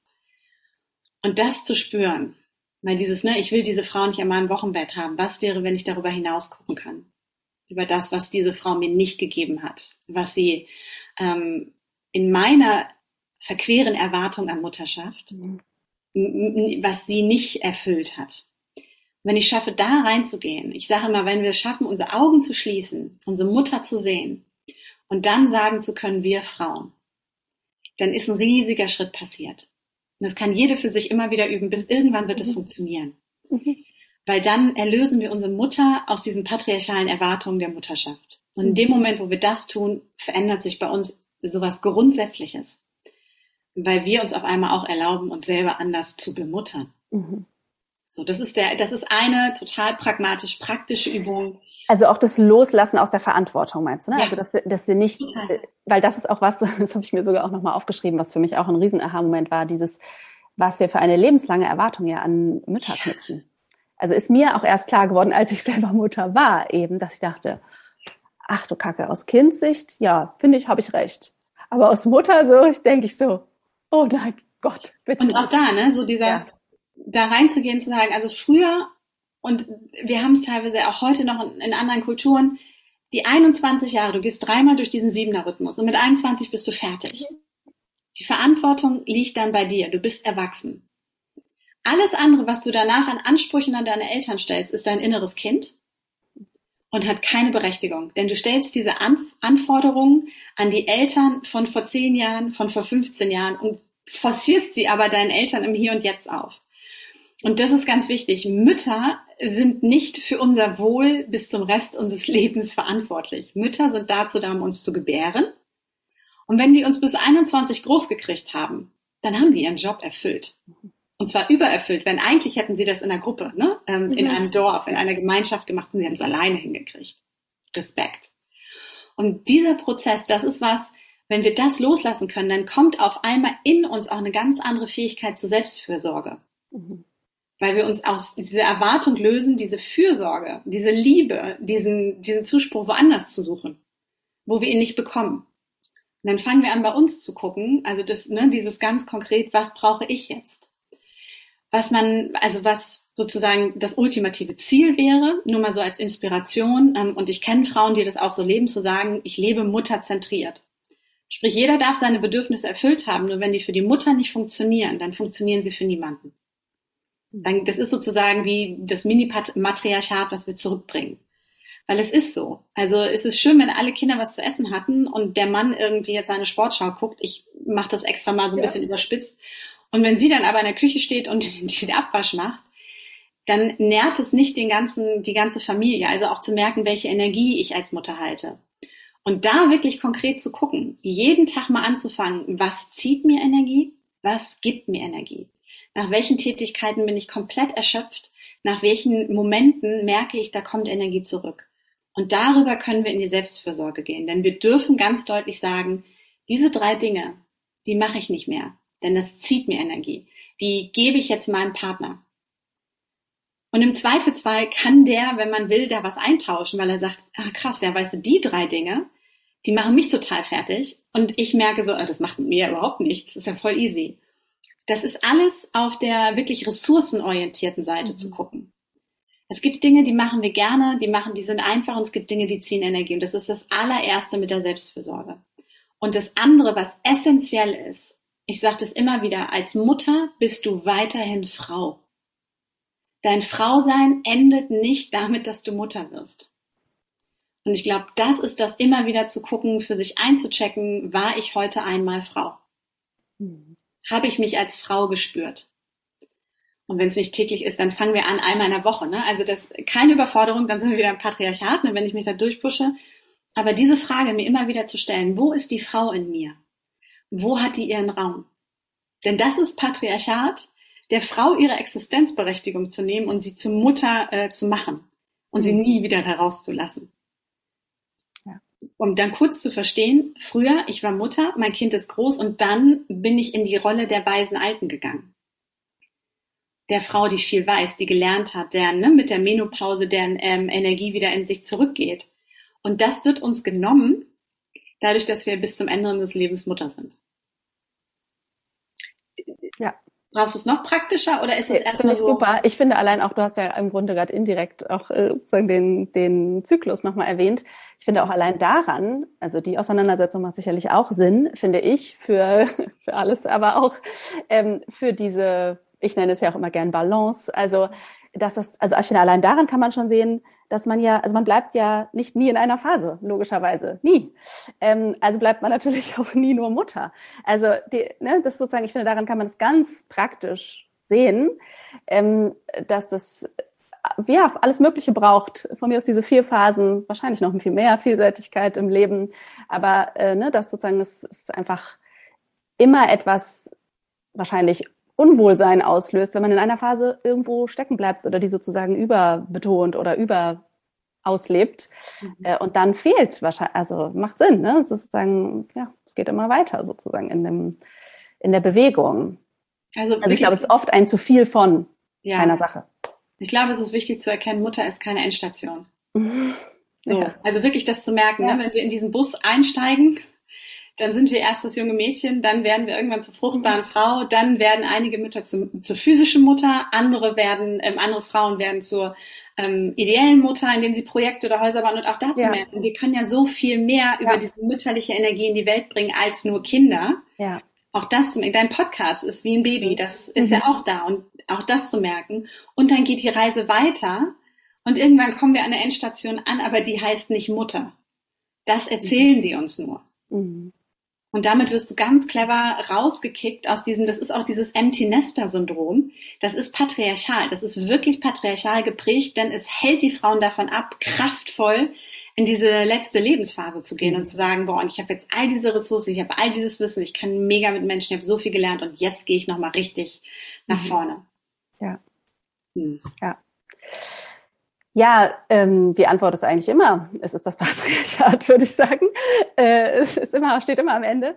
Und das zu spüren, weil dieses, ne, ich will diese Frau nicht an meinem Wochenbett haben. Was wäre, wenn ich darüber hinaus gucken kann? Über das, was diese Frau mir nicht gegeben hat, was sie ähm, in meiner verqueren Erwartung an Mutterschaft, mhm. was sie nicht erfüllt hat. Wenn ich schaffe, da reinzugehen, ich sage immer, wenn wir es schaffen, unsere Augen zu schließen, unsere Mutter zu sehen und dann sagen zu können, wir Frauen, dann ist ein riesiger Schritt passiert. Und das kann jede für sich immer wieder üben, bis irgendwann wird es mhm. funktionieren. Mhm. Weil dann erlösen wir unsere Mutter aus diesen patriarchalen Erwartungen der Mutterschaft. Und in dem mhm. Moment, wo wir das tun, verändert sich bei uns sowas Grundsätzliches. Weil wir uns auf einmal auch erlauben, uns selber anders zu bemuttern. Mhm. So, das ist der, das ist eine total pragmatisch praktische Übung, also auch das Loslassen aus der Verantwortung, meinst du? Ne? Ja. Also dass, dass sie nicht, Total. weil das ist auch was, das habe ich mir sogar auch nochmal aufgeschrieben, was für mich auch ein riesen Aha-Moment war, dieses, was wir für eine lebenslange Erwartung ja an Mütter knüpfen. Also ist mir auch erst klar geworden, als ich selber Mutter war, eben, dass ich dachte, ach du Kacke, aus Kindsicht, ja, finde ich, habe ich recht. Aber aus Mutter so, ich denke ich so, oh nein, Gott, bitte. Und auch da, ne, so dieser, ja. da reinzugehen, zu sagen, also früher und wir haben es teilweise auch heute noch in, in anderen Kulturen, die 21 Jahre, du gehst dreimal durch diesen Siebener-Rhythmus und mit 21 bist du fertig. Die Verantwortung liegt dann bei dir, du bist erwachsen. Alles andere, was du danach an Ansprüchen an deine Eltern stellst, ist dein inneres Kind und hat keine Berechtigung. Denn du stellst diese an Anforderungen an die Eltern von vor 10 Jahren, von vor 15 Jahren und forcierst sie aber deinen Eltern im Hier und Jetzt auf. Und das ist ganz wichtig. Mütter sind nicht für unser Wohl bis zum Rest unseres Lebens verantwortlich. Mütter sind dazu da, um uns zu gebären. Und wenn die uns bis 21 groß gekriegt haben, dann haben die ihren Job erfüllt. Und zwar übererfüllt, wenn eigentlich hätten sie das in einer Gruppe, ne? Ähm, mhm. in einem Dorf, in einer Gemeinschaft gemacht und sie haben es alleine hingekriegt. Respekt. Und dieser Prozess, das ist was, wenn wir das loslassen können, dann kommt auf einmal in uns auch eine ganz andere Fähigkeit zur Selbstfürsorge. Mhm weil wir uns aus dieser Erwartung lösen, diese Fürsorge, diese Liebe, diesen, diesen Zuspruch woanders zu suchen, wo wir ihn nicht bekommen. Und dann fangen wir an, bei uns zu gucken, also das, ne, dieses ganz konkret, was brauche ich jetzt? Was man, also was sozusagen das ultimative Ziel wäre, nur mal so als Inspiration, ähm, und ich kenne Frauen, die das auch so leben, zu sagen, ich lebe mutterzentriert. Sprich, jeder darf seine Bedürfnisse erfüllt haben, nur wenn die für die Mutter nicht funktionieren, dann funktionieren sie für niemanden. Dann, das ist sozusagen wie das Mini-Matriarchat, was wir zurückbringen. Weil es ist so. Also es ist schön, wenn alle Kinder was zu essen hatten und der Mann irgendwie jetzt seine Sportschau guckt. Ich mache das extra mal so ein ja. bisschen überspitzt. Und wenn sie dann aber in der Küche steht und den Abwasch macht, dann nährt es nicht den ganzen, die ganze Familie. Also auch zu merken, welche Energie ich als Mutter halte. Und da wirklich konkret zu gucken, jeden Tag mal anzufangen, was zieht mir Energie, was gibt mir Energie. Nach welchen Tätigkeiten bin ich komplett erschöpft? Nach welchen Momenten merke ich, da kommt Energie zurück? Und darüber können wir in die Selbstfürsorge gehen, denn wir dürfen ganz deutlich sagen, diese drei Dinge, die mache ich nicht mehr, denn das zieht mir Energie. Die gebe ich jetzt meinem Partner. Und im Zweifelsfall kann der, wenn man will, da was eintauschen, weil er sagt, ah krass, ja, weißt du, die drei Dinge, die machen mich total fertig. Und ich merke so, ah, das macht mir überhaupt nichts, das ist ja voll easy. Das ist alles auf der wirklich ressourcenorientierten Seite mhm. zu gucken. Es gibt Dinge, die machen wir gerne, die machen, die sind einfach und es gibt Dinge, die ziehen Energie. Und das ist das allererste mit der Selbstfürsorge. Und das andere, was essentiell ist, ich sage das immer wieder, als Mutter bist du weiterhin Frau. Dein Frausein endet nicht damit, dass du Mutter wirst. Und ich glaube, das ist das immer wieder zu gucken, für sich einzuchecken, war ich heute einmal Frau? Mhm habe ich mich als Frau gespürt. Und wenn es nicht täglich ist, dann fangen wir an einmal in der Woche. Ne? Also das keine Überforderung, dann sind wir wieder im Patriarchat, ne, wenn ich mich da durchpushe. Aber diese Frage mir immer wieder zu stellen, wo ist die Frau in mir? wo hat die ihren Raum? Denn das ist Patriarchat, der Frau ihre Existenzberechtigung zu nehmen und sie zur Mutter äh, zu machen und mhm. sie nie wieder herauszulassen. Ja. Um dann kurz zu verstehen, früher, ich war Mutter, mein Kind ist groß und dann bin ich in die Rolle der weisen Alten gegangen. Der Frau, die viel weiß, die gelernt hat, deren ne, mit der Menopause, deren ähm, Energie wieder in sich zurückgeht. Und das wird uns genommen, dadurch, dass wir bis zum Ende unseres Lebens Mutter sind. Ja. Brauchst du es noch praktischer oder ist es erstmal so? Super. Ich finde allein auch, du hast ja im Grunde gerade indirekt auch äh, sozusagen den, den Zyklus nochmal erwähnt. Ich finde auch allein daran, also die Auseinandersetzung macht sicherlich auch Sinn, finde ich, für, für alles, aber auch ähm, für diese, ich nenne es ja auch immer gern Balance. Also, dass das, also ich finde allein daran kann man schon sehen, dass man ja, also man bleibt ja nicht nie in einer Phase, logischerweise, nie. Ähm, also bleibt man natürlich auch nie nur Mutter. Also die, ne, das sozusagen, ich finde, daran kann man es ganz praktisch sehen, ähm, dass das ja alles Mögliche braucht. Von mir aus diese vier Phasen, wahrscheinlich noch viel mehr Vielseitigkeit im Leben, aber äh, ne, dass sozusagen es ist einfach immer etwas wahrscheinlich Unwohlsein auslöst, wenn man in einer Phase irgendwo stecken bleibt oder die sozusagen überbetont oder über auslebt. Mhm. Äh, und dann fehlt wahrscheinlich, also macht Sinn, ne? Sozusagen, ja, es geht immer weiter sozusagen in dem, in der Bewegung. Also, also ich glaube, es ist oft ein zu viel von ja. einer Sache. Ich glaube, es ist wichtig zu erkennen, Mutter ist keine Endstation. So, ja. also wirklich das zu merken, ne? ja. ne? wenn wir in diesen Bus einsteigen, dann sind wir erst das junge Mädchen, dann werden wir irgendwann zur fruchtbaren. Frau, dann werden einige Mütter zum, zur physischen Mutter, andere werden, ähm, andere Frauen werden zur ähm, ideellen Mutter, indem sie Projekte oder Häuser bauen und auch dazu ja. merken, wir können ja so viel mehr über diese mütterliche Energie in die Welt bringen als nur Kinder. Ja. Auch das zu merken. Dein Podcast ist wie ein Baby, das ist mhm. ja auch da und auch das zu merken. Und dann geht die Reise weiter und irgendwann kommen wir an der Endstation an, aber die heißt nicht Mutter. Das erzählen mhm. die uns nur. Mhm. Und damit wirst du ganz clever rausgekickt aus diesem, das ist auch dieses Empty Nester Syndrom. Das ist patriarchal. Das ist wirklich patriarchal geprägt, denn es hält die Frauen davon ab, kraftvoll in diese letzte Lebensphase zu gehen und zu sagen, boah, und ich habe jetzt all diese Ressourcen, ich habe all dieses Wissen, ich kann mega mit Menschen, ich habe so viel gelernt und jetzt gehe ich nochmal richtig nach mhm. vorne. Ja. Hm. Ja. Ja, ähm, die Antwort ist eigentlich immer, es ist das Patriarchat, würde ich sagen. Äh, es ist immer, steht immer am Ende.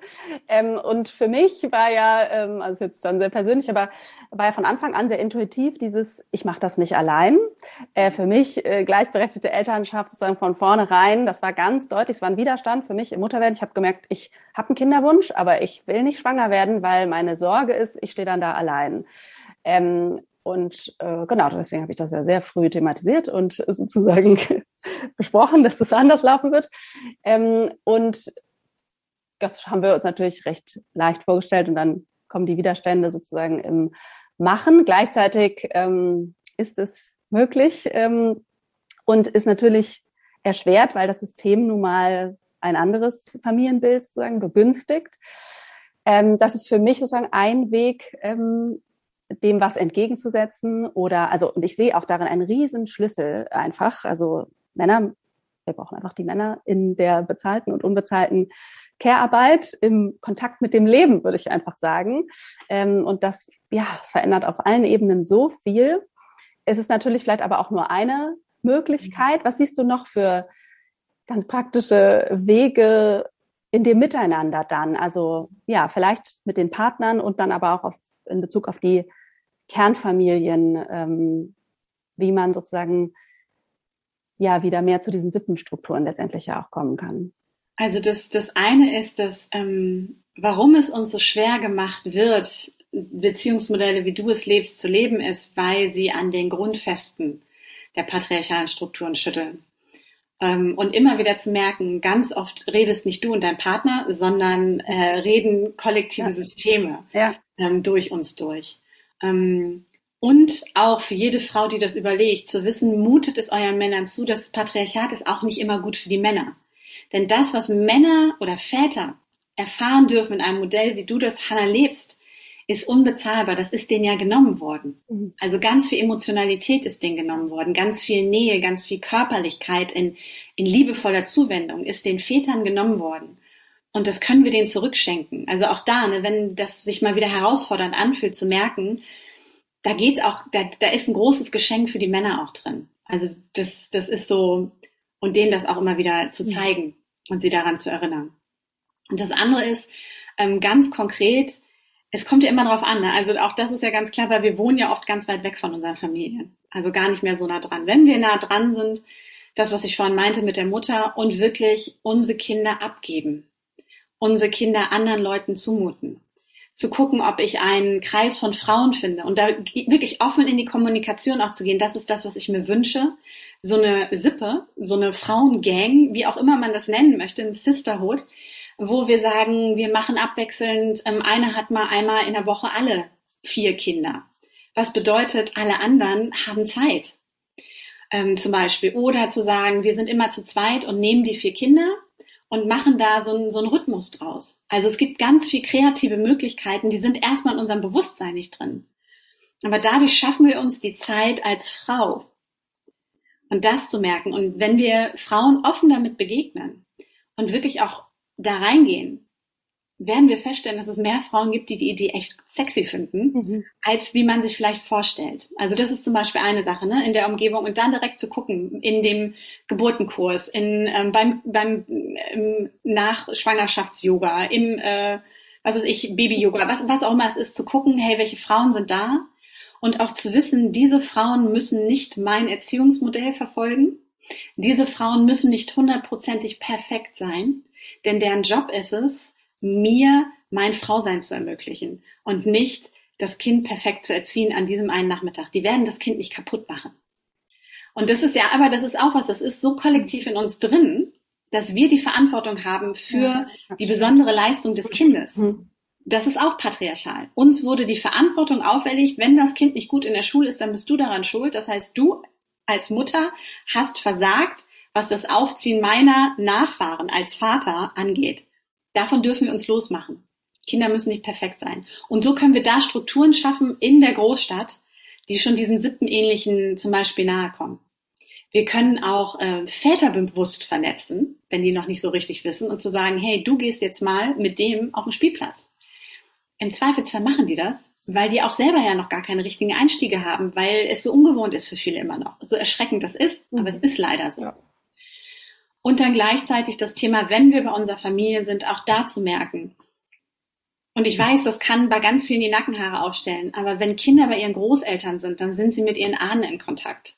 Ähm, und für mich war ja, ähm, also jetzt dann sehr persönlich, aber war ja von Anfang an sehr intuitiv dieses, ich mache das nicht allein. Äh, für mich äh, gleichberechtigte Elternschaft sozusagen von vornherein, das war ganz deutlich, es war ein Widerstand für mich im Mutterwerden. Ich habe gemerkt, ich habe einen Kinderwunsch, aber ich will nicht schwanger werden, weil meine Sorge ist, ich stehe dann da allein. Ähm, und äh, genau, deswegen habe ich das ja sehr früh thematisiert und sozusagen besprochen, dass das anders laufen wird. Ähm, und das haben wir uns natürlich recht leicht vorgestellt und dann kommen die Widerstände sozusagen im Machen. Gleichzeitig ähm, ist es möglich ähm, und ist natürlich erschwert, weil das System nun mal ein anderes Familienbild sozusagen begünstigt. Ähm, das ist für mich sozusagen ein Weg, ähm, dem was entgegenzusetzen oder, also, und ich sehe auch darin einen riesen Schlüssel einfach. Also Männer, wir brauchen einfach die Männer in der bezahlten und unbezahlten Care-Arbeit, im Kontakt mit dem Leben, würde ich einfach sagen. Ähm, und das, ja, es verändert auf allen Ebenen so viel. Es ist natürlich vielleicht aber auch nur eine Möglichkeit. Was siehst du noch für ganz praktische Wege in dem Miteinander dann? Also ja, vielleicht mit den Partnern und dann aber auch auf, in Bezug auf die Kernfamilien, ähm, wie man sozusagen ja wieder mehr zu diesen Sippenstrukturen letztendlich ja auch kommen kann. Also das, das eine ist, dass ähm, warum es uns so schwer gemacht wird, Beziehungsmodelle, wie du es lebst, zu leben, ist, weil sie an den Grundfesten der patriarchalen Strukturen schütteln. Ähm, und immer wieder zu merken, ganz oft redest nicht du und dein Partner, sondern äh, reden kollektive ja. Systeme ja. Ähm, durch uns durch. Ähm, und auch für jede Frau, die das überlegt, zu wissen, mutet es euren Männern zu, das Patriarchat ist auch nicht immer gut für die Männer. Denn das, was Männer oder Väter erfahren dürfen in einem Modell, wie du das, Hannah, lebst, ist unbezahlbar. Das ist denen ja genommen worden. Mhm. Also ganz viel Emotionalität ist denen genommen worden. Ganz viel Nähe, ganz viel Körperlichkeit in, in liebevoller Zuwendung ist den Vätern genommen worden. Und das können wir denen zurückschenken. Also auch da, ne, wenn das sich mal wieder herausfordernd anfühlt, zu merken, da geht auch, da, da ist ein großes Geschenk für die Männer auch drin. Also das, das ist so, und denen das auch immer wieder zu zeigen und sie daran zu erinnern. Und das andere ist ähm, ganz konkret, es kommt ja immer drauf an. Ne? Also auch das ist ja ganz klar, weil wir wohnen ja oft ganz weit weg von unseren Familien. Also gar nicht mehr so nah dran. Wenn wir nah dran sind, das, was ich vorhin meinte mit der Mutter und wirklich unsere Kinder abgeben unsere Kinder anderen Leuten zumuten. Zu gucken, ob ich einen Kreis von Frauen finde und da wirklich offen in die Kommunikation auch zu gehen. Das ist das, was ich mir wünsche. So eine Sippe, so eine Frauengang, wie auch immer man das nennen möchte, ein Sisterhood, wo wir sagen, wir machen abwechselnd, ähm, eine hat mal einmal in der Woche alle vier Kinder. Was bedeutet, alle anderen haben Zeit. Ähm, zum Beispiel. Oder zu sagen, wir sind immer zu zweit und nehmen die vier Kinder und machen da so, einen, so einen Rhythmus draus. Also es gibt ganz viel kreative Möglichkeiten, die sind erstmal in unserem Bewusstsein nicht drin. Aber dadurch schaffen wir uns die Zeit als Frau. Und das zu merken. Und wenn wir Frauen offen damit begegnen und wirklich auch da reingehen, werden wir feststellen, dass es mehr Frauen gibt, die die Idee echt sexy finden, mhm. als wie man sich vielleicht vorstellt. Also das ist zum Beispiel eine Sache ne, in der Umgebung und dann direkt zu gucken in dem Geburtenkurs, in, ähm, beim, beim ähm, Nachschwangerschafts-Yoga, im äh, was ist ich, Baby-Yoga, was, was auch immer es ist, zu gucken, hey, welche Frauen sind da? Und auch zu wissen, diese Frauen müssen nicht mein Erziehungsmodell verfolgen. Diese Frauen müssen nicht hundertprozentig perfekt sein, denn deren Job ist es, mir mein Frausein zu ermöglichen und nicht das Kind perfekt zu erziehen an diesem einen Nachmittag. Die werden das Kind nicht kaputt machen. Und das ist ja, aber das ist auch was, das ist so kollektiv in uns drin, dass wir die Verantwortung haben für die besondere Leistung des Kindes. Mhm. Das ist auch patriarchal. Uns wurde die Verantwortung auferlegt, wenn das Kind nicht gut in der Schule ist, dann bist du daran schuld. Das heißt, du als Mutter hast versagt, was das Aufziehen meiner Nachfahren als Vater angeht. Davon dürfen wir uns losmachen. Kinder müssen nicht perfekt sein. Und so können wir da Strukturen schaffen in der Großstadt, die schon diesen sippenähnlichen zum Beispiel nahe kommen. Wir können auch äh, Väter bewusst vernetzen, wenn die noch nicht so richtig wissen, und zu sagen, hey, du gehst jetzt mal mit dem auf den Spielplatz. Im Zweifelsfall machen die das, weil die auch selber ja noch gar keine richtigen Einstiege haben, weil es so ungewohnt ist für viele immer noch. So erschreckend das ist, aber es mhm. ist leider so. Ja. Und dann gleichzeitig das Thema, wenn wir bei unserer Familie sind, auch da zu merken. Und ich weiß, das kann bei ganz vielen die Nackenhaare aufstellen, aber wenn Kinder bei ihren Großeltern sind, dann sind sie mit ihren Ahnen in Kontakt.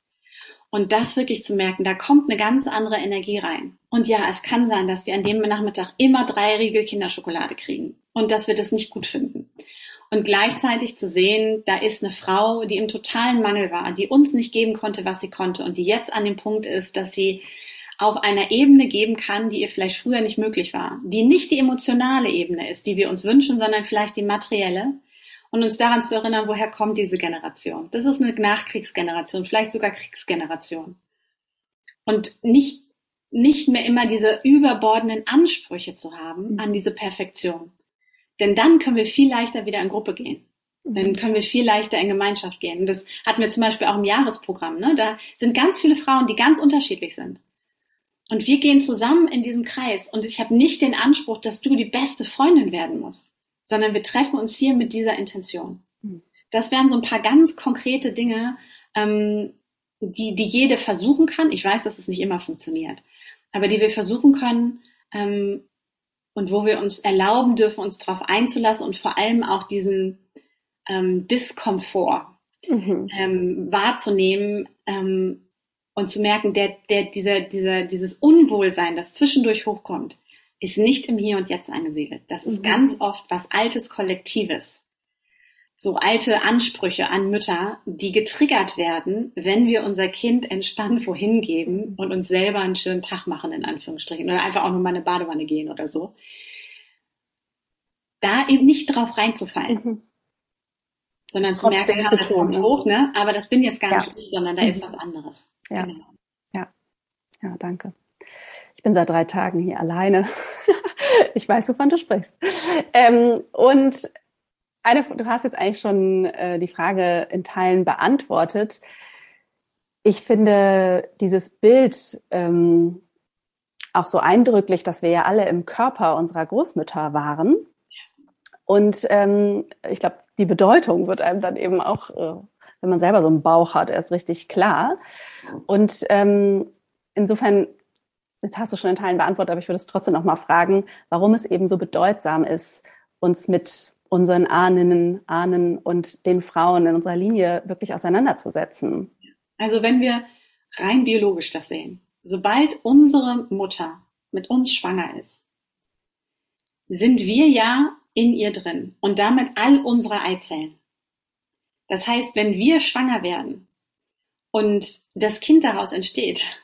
Und das wirklich zu merken, da kommt eine ganz andere Energie rein. Und ja, es kann sein, dass die an dem Nachmittag immer drei Riegel Kinderschokolade kriegen und dass wir das nicht gut finden. Und gleichzeitig zu sehen, da ist eine Frau, die im totalen Mangel war, die uns nicht geben konnte, was sie konnte und die jetzt an dem Punkt ist, dass sie auf einer Ebene geben kann, die ihr vielleicht früher nicht möglich war, die nicht die emotionale Ebene ist, die wir uns wünschen, sondern vielleicht die materielle und uns daran zu erinnern, woher kommt diese Generation. Das ist eine Nachkriegsgeneration, vielleicht sogar Kriegsgeneration. Und nicht, nicht mehr immer diese überbordenden Ansprüche zu haben an diese Perfektion. Denn dann können wir viel leichter wieder in Gruppe gehen. Dann mhm. können wir viel leichter in Gemeinschaft gehen. Und das hatten wir zum Beispiel auch im Jahresprogramm. Ne? Da sind ganz viele Frauen, die ganz unterschiedlich sind. Und wir gehen zusammen in diesen Kreis. Und ich habe nicht den Anspruch, dass du die beste Freundin werden musst, sondern wir treffen uns hier mit dieser Intention. Hm. Das wären so ein paar ganz konkrete Dinge, ähm, die, die jede versuchen kann. Ich weiß, dass es nicht immer funktioniert, aber die wir versuchen können ähm, und wo wir uns erlauben dürfen, uns darauf einzulassen und vor allem auch diesen ähm, Diskomfort mhm. ähm, wahrzunehmen, ähm, und zu merken, der, der, dieser, dieser, dieses Unwohlsein, das zwischendurch hochkommt, ist nicht im Hier und Jetzt Seele. Das ist mhm. ganz oft was Altes Kollektives. So alte Ansprüche an Mütter, die getriggert werden, wenn wir unser Kind entspannt wohin geben und uns selber einen schönen Tag machen, in Anführungsstrichen, oder einfach auch nur mal eine Badewanne gehen oder so. Da eben nicht drauf reinzufallen. Mhm sondern zu merken, ja, das kommt hoch, ne? aber das bin jetzt gar ja. nicht ich, sondern da mhm. ist was anderes. Ja. Genau. ja, ja, danke. Ich bin seit drei Tagen hier alleine. ich weiß, wovon du sprichst. Ähm, und eine, du hast jetzt eigentlich schon äh, die Frage in Teilen beantwortet. Ich finde dieses Bild, ähm, auch so eindrücklich, dass wir ja alle im Körper unserer Großmütter waren. Und ähm, ich glaube, die Bedeutung wird einem dann eben auch, äh, wenn man selber so einen Bauch hat, erst richtig klar. Und ähm, insofern, jetzt hast du schon in Teilen beantwortet, aber ich würde es trotzdem noch mal fragen, warum es eben so bedeutsam ist, uns mit unseren Ahnen, Ahnen und den Frauen in unserer Linie wirklich auseinanderzusetzen. Also wenn wir rein biologisch das sehen, sobald unsere Mutter mit uns schwanger ist, sind wir ja in ihr drin und damit all unsere Eizellen. Das heißt, wenn wir schwanger werden und das Kind daraus entsteht,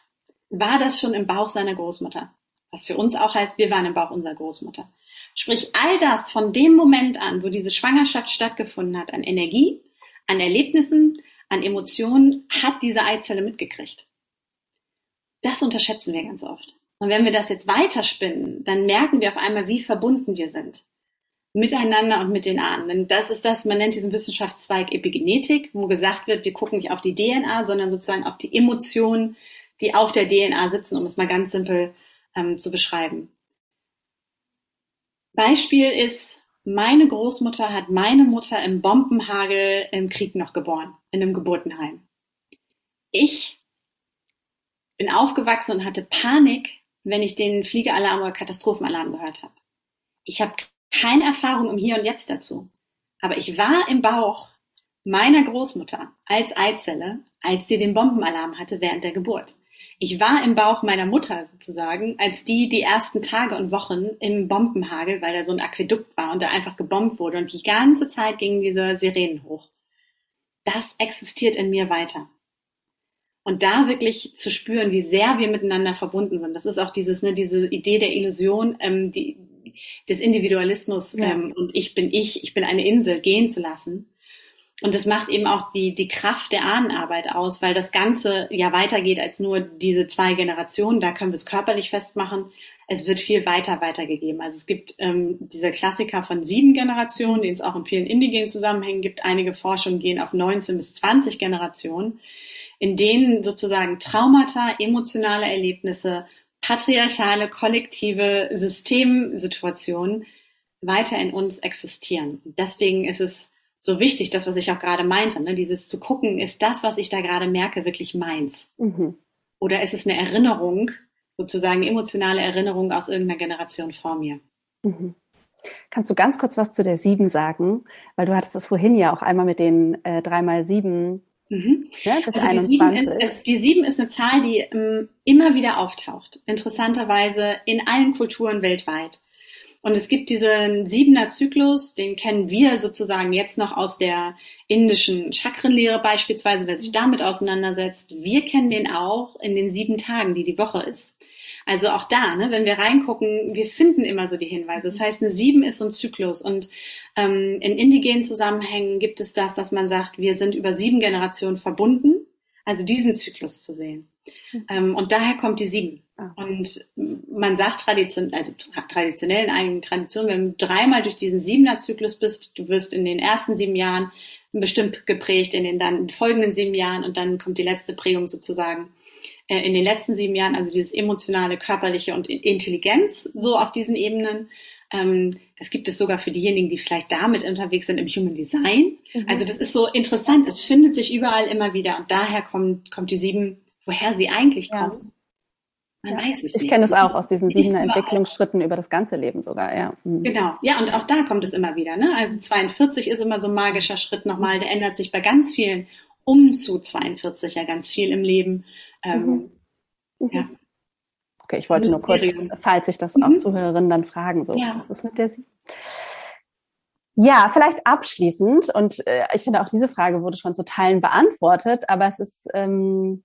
war das schon im Bauch seiner Großmutter. Was für uns auch heißt, wir waren im Bauch unserer Großmutter. Sprich, all das von dem Moment an, wo diese Schwangerschaft stattgefunden hat, an Energie, an Erlebnissen, an Emotionen, hat diese Eizelle mitgekriegt. Das unterschätzen wir ganz oft. Und wenn wir das jetzt weiterspinnen, dann merken wir auf einmal, wie verbunden wir sind miteinander und mit den Ahnen. Das ist das, man nennt diesen Wissenschaftszweig Epigenetik, wo gesagt wird, wir gucken nicht auf die DNA, sondern sozusagen auf die Emotionen, die auf der DNA sitzen, um es mal ganz simpel ähm, zu beschreiben. Beispiel ist, meine Großmutter hat meine Mutter im Bombenhagel im Krieg noch geboren, in einem Geburtenheim. Ich bin aufgewachsen und hatte Panik, wenn ich den Fliegealarm oder Katastrophenalarm gehört habe. Ich habe keine Erfahrung im Hier und Jetzt dazu. Aber ich war im Bauch meiner Großmutter als Eizelle, als sie den Bombenalarm hatte während der Geburt. Ich war im Bauch meiner Mutter sozusagen, als die die ersten Tage und Wochen im Bombenhagel, weil da so ein Aquädukt war und da einfach gebombt wurde und die ganze Zeit gingen diese Sirenen hoch. Das existiert in mir weiter. Und da wirklich zu spüren, wie sehr wir miteinander verbunden sind. Das ist auch dieses, ne, diese Idee der Illusion, ähm, die, des Individualismus ja. ähm, und ich bin ich, ich bin eine Insel gehen zu lassen. Und das macht eben auch die, die Kraft der Ahnenarbeit aus, weil das Ganze ja weitergeht als nur diese zwei Generationen. Da können wir es körperlich festmachen. Es wird viel weiter weitergegeben. Also es gibt ähm, diese Klassiker von sieben Generationen, den es auch in vielen indigenen Zusammenhängen gibt. Einige Forschungen gehen auf 19 bis 20 Generationen, in denen sozusagen Traumata, emotionale Erlebnisse patriarchale, kollektive Systemsituationen weiter in uns existieren. Deswegen ist es so wichtig, das, was ich auch gerade meinte, ne? dieses zu gucken, ist das, was ich da gerade merke, wirklich meins? Mhm. Oder ist es eine Erinnerung, sozusagen emotionale Erinnerung aus irgendeiner Generation vor mir? Mhm. Kannst du ganz kurz was zu der sieben sagen? Weil du hattest das vorhin ja auch einmal mit den äh, dreimal sieben Mhm. Ja, also die sieben, ist, ist, die sieben ist eine Zahl, die ähm, immer wieder auftaucht. Interessanterweise in allen Kulturen weltweit. Und es gibt diesen siebener Zyklus, den kennen wir sozusagen jetzt noch aus der indischen Chakrenlehre beispielsweise, wer sich damit auseinandersetzt. Wir kennen den auch in den sieben Tagen, die die Woche ist. Also auch da, ne, wenn wir reingucken, wir finden immer so die Hinweise. Das heißt, eine sieben ist so ein Zyklus. Und ähm, in indigenen Zusammenhängen gibt es das, dass man sagt, wir sind über sieben Generationen verbunden. Also diesen Zyklus zu sehen. Mhm. Ähm, und daher kommt die sieben. Ah. Und man sagt tradition, also traditionell in einigen Traditionen, wenn du dreimal durch diesen siebener Zyklus bist, du wirst in den ersten sieben Jahren bestimmt geprägt, in den dann folgenden sieben Jahren und dann kommt die letzte Prägung sozusagen äh, in den letzten sieben Jahren, also dieses emotionale, körperliche und Intelligenz so auf diesen Ebenen. Ähm, das gibt es sogar für diejenigen, die vielleicht damit unterwegs sind im Human Design. Mhm. Also das ist so interessant. Es findet sich überall immer wieder und daher kommt, kommt die sieben, woher sie eigentlich ja. kommt. Man ja. weiß es ich kenne es auch aus diesen siebener Entwicklungsschritten über das ganze Leben sogar, ja. Mhm. Genau, ja, und auch da kommt es immer wieder. Ne? Also 42 ist immer so ein magischer Schritt nochmal, der ändert sich bei ganz vielen um zu 42 ja ganz viel im Leben. Ähm, mhm. mhm. Ja. Okay, ich wollte nur kurz, falls sich das auch mhm. Zuhörerinnen dann fragen, so, ja. was ist mit der Sie? Ja, vielleicht abschließend, und äh, ich finde auch diese Frage wurde schon zu Teilen beantwortet, aber es ist ähm,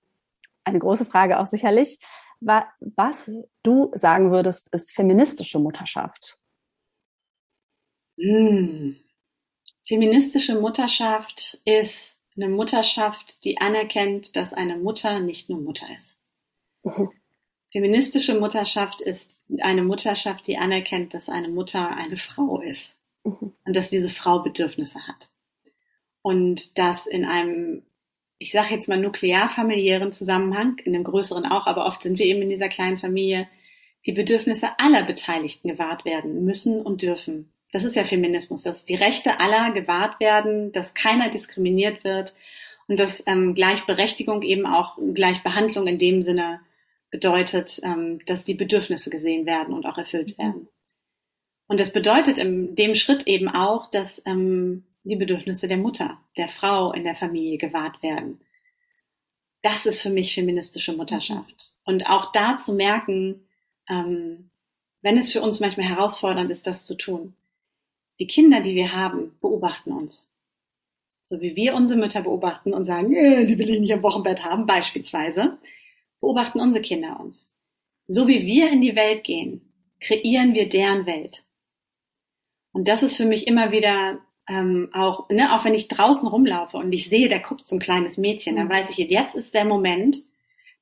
eine große Frage auch sicherlich, wa was du sagen würdest, ist feministische Mutterschaft? Hm. Feministische Mutterschaft ist eine Mutterschaft, die anerkennt, dass eine Mutter nicht nur Mutter ist. Mhm. Feministische Mutterschaft ist eine Mutterschaft, die anerkennt, dass eine Mutter eine Frau ist mhm. und dass diese Frau Bedürfnisse hat. Und dass in einem, ich sage jetzt mal nuklear familiären Zusammenhang, in einem größeren auch, aber oft sind wir eben in dieser kleinen Familie, die Bedürfnisse aller Beteiligten gewahrt werden müssen und dürfen. Das ist ja Feminismus, dass die Rechte aller gewahrt werden, dass keiner diskriminiert wird und dass ähm, Gleichberechtigung eben auch Gleichbehandlung in dem Sinne bedeutet, ähm, dass die Bedürfnisse gesehen werden und auch erfüllt werden. Und das bedeutet in dem Schritt eben auch, dass ähm, die Bedürfnisse der Mutter, der Frau in der Familie gewahrt werden. Das ist für mich feministische Mutterschaft. Und auch da zu merken, ähm, wenn es für uns manchmal herausfordernd ist, das zu tun. Die Kinder, die wir haben, beobachten uns. So wie wir unsere Mütter beobachten und sagen, äh, die will ich nicht im Wochenbett haben, beispielsweise, beobachten unsere Kinder uns. So wie wir in die Welt gehen, kreieren wir deren Welt. Und das ist für mich immer wieder ähm, auch, ne, auch wenn ich draußen rumlaufe und ich sehe, da guckt so ein kleines Mädchen, dann mhm. weiß ich, jetzt ist der Moment,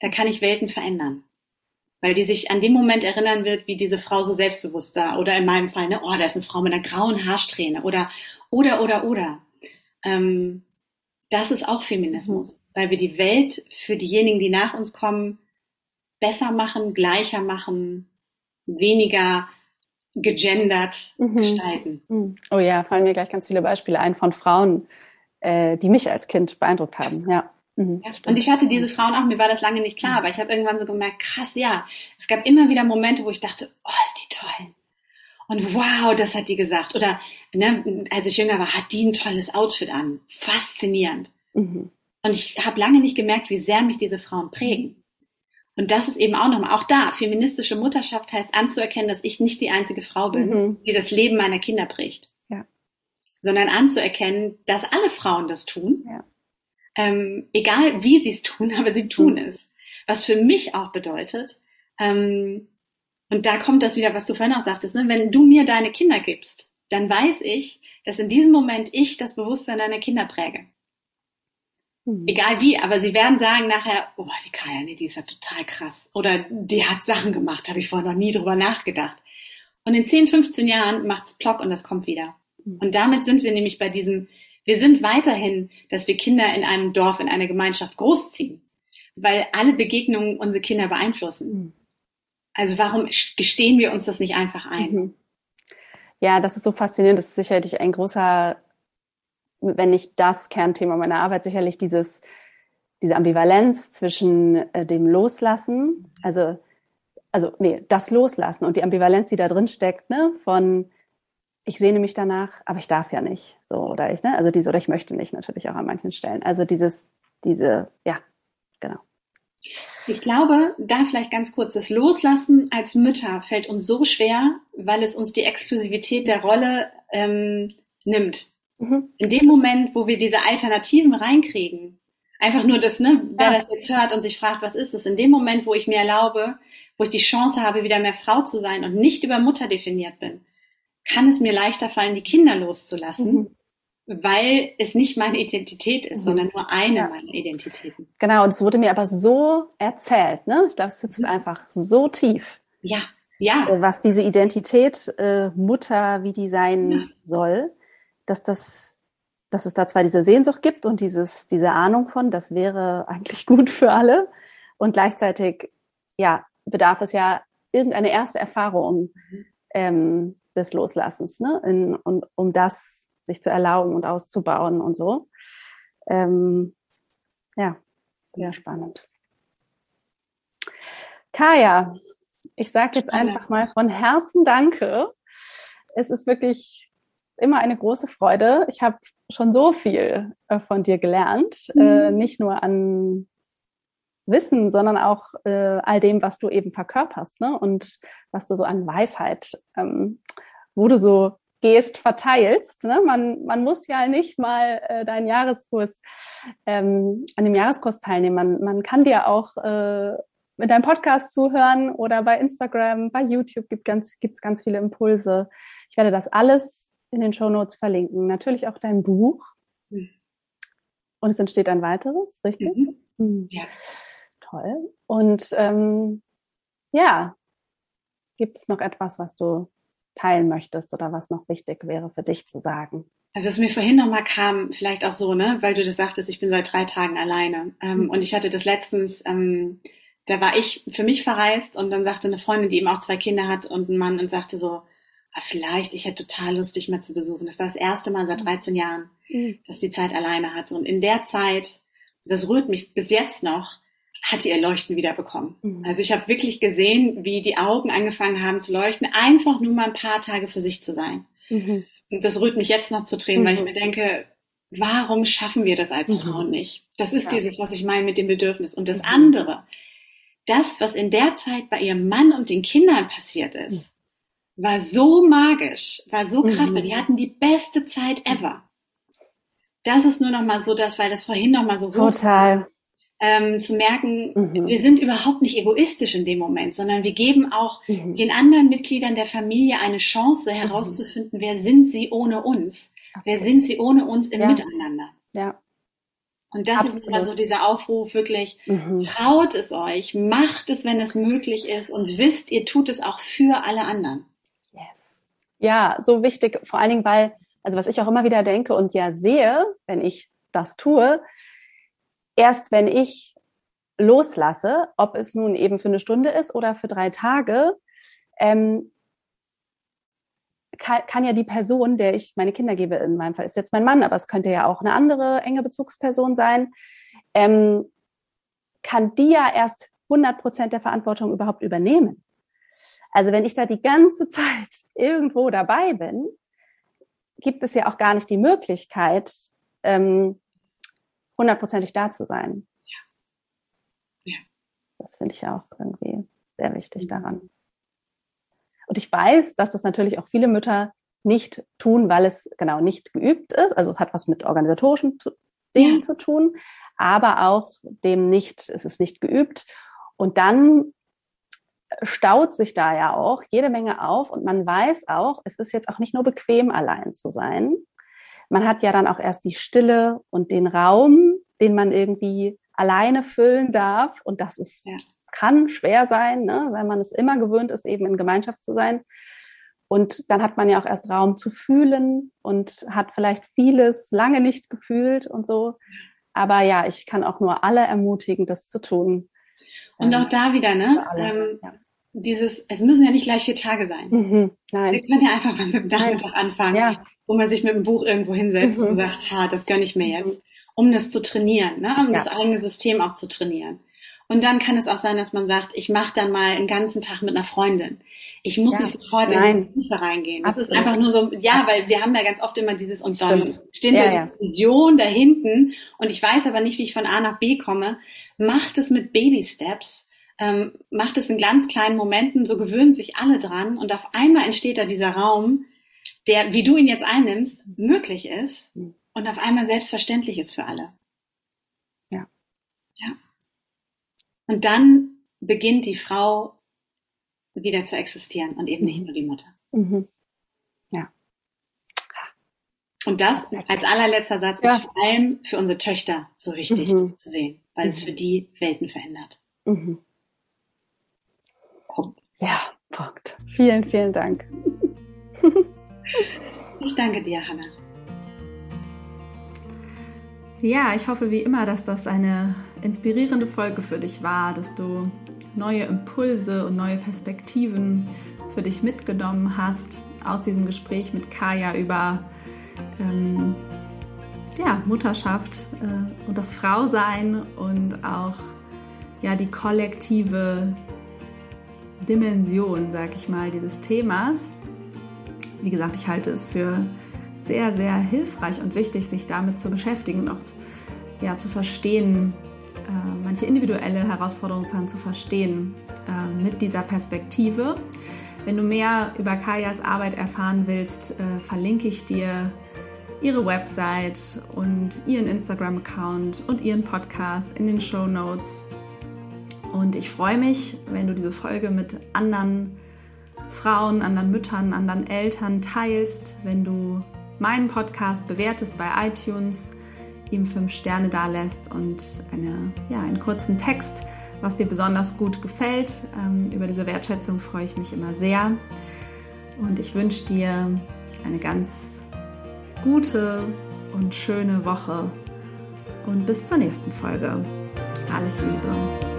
da kann ich Welten verändern. Weil die sich an dem Moment erinnern wird, wie diese Frau so selbstbewusst sah. Oder in meinem Fall, ne, oh, da ist eine Frau mit einer grauen Haarsträhne. Oder, oder, oder, oder. Ähm, das ist auch Feminismus. Mhm. Weil wir die Welt für diejenigen, die nach uns kommen, besser machen, gleicher machen, weniger gegendert mhm. gestalten. Mhm. Oh ja, fallen mir gleich ganz viele Beispiele ein von Frauen, äh, die mich als Kind beeindruckt haben. Ja. Mhm, ja, und ich hatte diese Frauen auch, mir war das lange nicht klar, mhm. aber ich habe irgendwann so gemerkt, krass, ja, es gab immer wieder Momente, wo ich dachte, oh, ist die toll. Und wow, das hat die gesagt. Oder ne, als ich jünger war, hat die ein tolles Outfit an. Faszinierend. Mhm. Und ich habe lange nicht gemerkt, wie sehr mich diese Frauen prägen. Und das ist eben auch nochmal, auch da, feministische Mutterschaft heißt anzuerkennen, dass ich nicht die einzige Frau bin, mhm. die das Leben meiner Kinder prägt. Ja. Sondern anzuerkennen, dass alle Frauen das tun. Ja. Ähm, egal wie sie es tun, aber sie tun mhm. es. Was für mich auch bedeutet, ähm, und da kommt das wieder, was du vorhin auch sagtest, ne? wenn du mir deine Kinder gibst, dann weiß ich, dass in diesem Moment ich das Bewusstsein deiner Kinder präge. Mhm. Egal wie, aber sie werden sagen nachher, oh, die Kaya, nee, die ist ja total krass. Oder die hat Sachen gemacht, habe ich vorher noch nie drüber nachgedacht. Und in 10, 15 Jahren macht's plock und das kommt wieder. Mhm. Und damit sind wir nämlich bei diesem, wir sind weiterhin, dass wir Kinder in einem Dorf, in einer Gemeinschaft großziehen. Weil alle Begegnungen unsere Kinder beeinflussen. Mhm. Also warum gestehen wir uns das nicht einfach ein? Mhm. Ja, das ist so faszinierend. Das ist sicherlich ein großer wenn nicht das Kernthema meiner Arbeit, sicherlich dieses, diese Ambivalenz zwischen äh, dem Loslassen, also, also, nee, das Loslassen und die Ambivalenz, die da drin steckt, ne, von, ich sehne mich danach, aber ich darf ja nicht, so, oder ich, ne, also diese, oder ich möchte nicht, natürlich auch an manchen Stellen. Also dieses, diese, ja, genau. Ich glaube, da vielleicht ganz kurz, das Loslassen als Mütter fällt uns so schwer, weil es uns die Exklusivität der Rolle ähm, nimmt. Mhm. In dem Moment, wo wir diese Alternativen reinkriegen, einfach nur das, ne, wer ja. das jetzt hört und sich fragt, was ist es, in dem Moment, wo ich mir erlaube, wo ich die Chance habe, wieder mehr Frau zu sein und nicht über Mutter definiert bin, kann es mir leichter fallen, die Kinder loszulassen, mhm. weil es nicht meine Identität ist, mhm. sondern nur eine ja. meiner Identitäten. Genau, und es wurde mir aber so erzählt, ne? Ich glaube, es sitzt mhm. einfach so tief. Ja, ja. Äh, was diese Identität äh, Mutter, wie die sein ja. soll dass das, dass es da zwar diese Sehnsucht gibt und dieses, diese Ahnung von, das wäre eigentlich gut für alle. Und gleichzeitig, ja, bedarf es ja irgendeine erste Erfahrung mhm. ähm, des Loslassens, ne? In, und, um das sich zu erlauben und auszubauen und so. Ähm, ja, sehr spannend. Kaya, ich sage jetzt einfach mal von Herzen Danke. Es ist wirklich immer eine große Freude. Ich habe schon so viel äh, von dir gelernt, äh, mhm. äh, nicht nur an Wissen, sondern auch äh, all dem, was du eben verkörperst ne? und was du so an Weisheit, ähm, wo du so gehst, verteilst. Ne? Man, man muss ja nicht mal äh, deinen Jahreskurs ähm, an dem Jahreskurs teilnehmen. Man, man kann dir auch äh, mit deinem Podcast zuhören oder bei Instagram, bei YouTube gibt ganz, gibt's ganz viele Impulse. Ich werde das alles in den Show Notes verlinken. Natürlich auch dein Buch. Mhm. Und es entsteht ein weiteres, richtig? Mhm. Mhm. Ja. Toll. Und ähm, ja, gibt es noch etwas, was du teilen möchtest oder was noch wichtig wäre für dich zu sagen? Also es mir vorhin nochmal kam, vielleicht auch so, ne, weil du das sagtest, ich bin seit drei Tagen alleine. Ähm, mhm. Und ich hatte das letztens, ähm, da war ich für mich verreist und dann sagte eine Freundin, die eben auch zwei Kinder hat und einen Mann und sagte so, vielleicht, ich hätte total Lust, dich mal zu besuchen. Das war das erste Mal seit 13 mhm. Jahren, mhm. dass die Zeit alleine hatte. Und in der Zeit, das rührt mich bis jetzt noch, hat ihr Leuchten wieder bekommen. Mhm. Also ich habe wirklich gesehen, wie die Augen angefangen haben zu leuchten, einfach nur mal ein paar Tage für sich zu sein. Mhm. Und das rührt mich jetzt noch zu Tränen, weil ich mhm. mir denke, warum schaffen wir das als mhm. Frauen nicht? Das ist ja. dieses, was ich meine mit dem Bedürfnis. Und das mhm. andere, das, was in der Zeit bei ihrem Mann und den Kindern passiert ist, war so magisch, war so kraftvoll. Die hatten die beste Zeit ever. Das ist nur noch mal so, dass, weil das vorhin noch mal so Total ähm, zu merken, mhm. wir sind überhaupt nicht egoistisch in dem Moment, sondern wir geben auch mhm. den anderen Mitgliedern der Familie eine Chance mhm. herauszufinden, wer sind sie ohne uns? Okay. Wer sind sie ohne uns im ja. Miteinander? Ja. Und das Absolut. ist immer so dieser Aufruf, wirklich, mhm. traut es euch, macht es, wenn es möglich ist und wisst, ihr tut es auch für alle anderen. Ja, so wichtig, vor allen Dingen, weil, also was ich auch immer wieder denke und ja sehe, wenn ich das tue, erst wenn ich loslasse, ob es nun eben für eine Stunde ist oder für drei Tage, ähm, kann, kann, ja die Person, der ich meine Kinder gebe, in meinem Fall ist jetzt mein Mann, aber es könnte ja auch eine andere enge Bezugsperson sein, ähm, kann die ja erst 100 Prozent der Verantwortung überhaupt übernehmen. Also wenn ich da die ganze Zeit irgendwo dabei bin, gibt es ja auch gar nicht die Möglichkeit, ähm, hundertprozentig da zu sein. Ja. ja. Das finde ich auch irgendwie sehr wichtig daran. Und ich weiß, dass das natürlich auch viele Mütter nicht tun, weil es genau nicht geübt ist. Also es hat was mit organisatorischen Dingen ja. zu tun, aber auch dem nicht, es ist nicht geübt. Und dann staut sich da ja auch jede Menge auf und man weiß auch, es ist jetzt auch nicht nur bequem allein zu sein. Man hat ja dann auch erst die Stille und den Raum, den man irgendwie alleine füllen darf. Und das ist, ja. kann schwer sein, ne, weil man es immer gewöhnt ist, eben in Gemeinschaft zu sein. Und dann hat man ja auch erst Raum zu fühlen und hat vielleicht vieles lange nicht gefühlt und so. Aber ja, ich kann auch nur alle ermutigen, das zu tun. Und auch da wieder, ne? Ähm, ja. Dieses, es müssen ja nicht gleich vier Tage sein. Mhm, nein. Wir können ja einfach mal mit dem Nachmittag anfangen, ja. wo man sich mit dem Buch irgendwo hinsetzt mhm. und sagt, ha, das gönne ich mir mhm. jetzt um das zu trainieren, ne? um ja. das eigene System auch zu trainieren. Und dann kann es auch sein, dass man sagt, ich mache dann mal einen ganzen Tag mit einer Freundin. Ich muss ja. nicht sofort Nein. in die Tiefe reingehen. Das Absolut. ist einfach nur so, ja, weil wir haben ja ganz oft immer dieses und dann Stimmt. steht ja, ja die Vision da hinten und ich weiß aber nicht, wie ich von A nach B komme. Macht es mit Baby Steps. Ähm, macht es in ganz kleinen Momenten, so gewöhnen sich alle dran und auf einmal entsteht da dieser Raum, der, wie du ihn jetzt einnimmst, möglich ist. Und auf einmal selbstverständlich ist für alle. Ja. Ja. Und dann beginnt die Frau wieder zu existieren und eben nicht mhm. nur die Mutter. Mhm. Ja. Und das als allerletzter Satz ja. ist vor allem für unsere Töchter so wichtig mhm. zu sehen, weil mhm. es für die Welten verändert. Mhm. Punkt. Ja, Punkt. Vielen, vielen Dank. ich danke dir, Hannah. Ja, ich hoffe wie immer, dass das eine inspirierende Folge für dich war, dass du neue Impulse und neue Perspektiven für dich mitgenommen hast aus diesem Gespräch mit Kaya über ähm, ja, Mutterschaft äh, und das Frausein und auch ja, die kollektive Dimension, sag ich mal, dieses Themas. Wie gesagt, ich halte es für sehr, sehr hilfreich und wichtig, sich damit zu beschäftigen und auch ja, zu verstehen, äh, manche individuelle Herausforderungen zu verstehen äh, mit dieser Perspektive. Wenn du mehr über Kajas Arbeit erfahren willst, äh, verlinke ich dir ihre Website und ihren Instagram-Account und ihren Podcast in den Show Notes. Und ich freue mich, wenn du diese Folge mit anderen Frauen, anderen Müttern, anderen Eltern teilst, wenn du meinen Podcast bewertest bei iTunes, ihm fünf Sterne dalässt und eine, ja, einen kurzen Text, was dir besonders gut gefällt. Ähm, über diese Wertschätzung freue ich mich immer sehr. Und ich wünsche dir eine ganz gute und schöne Woche und bis zur nächsten Folge. Alles Liebe.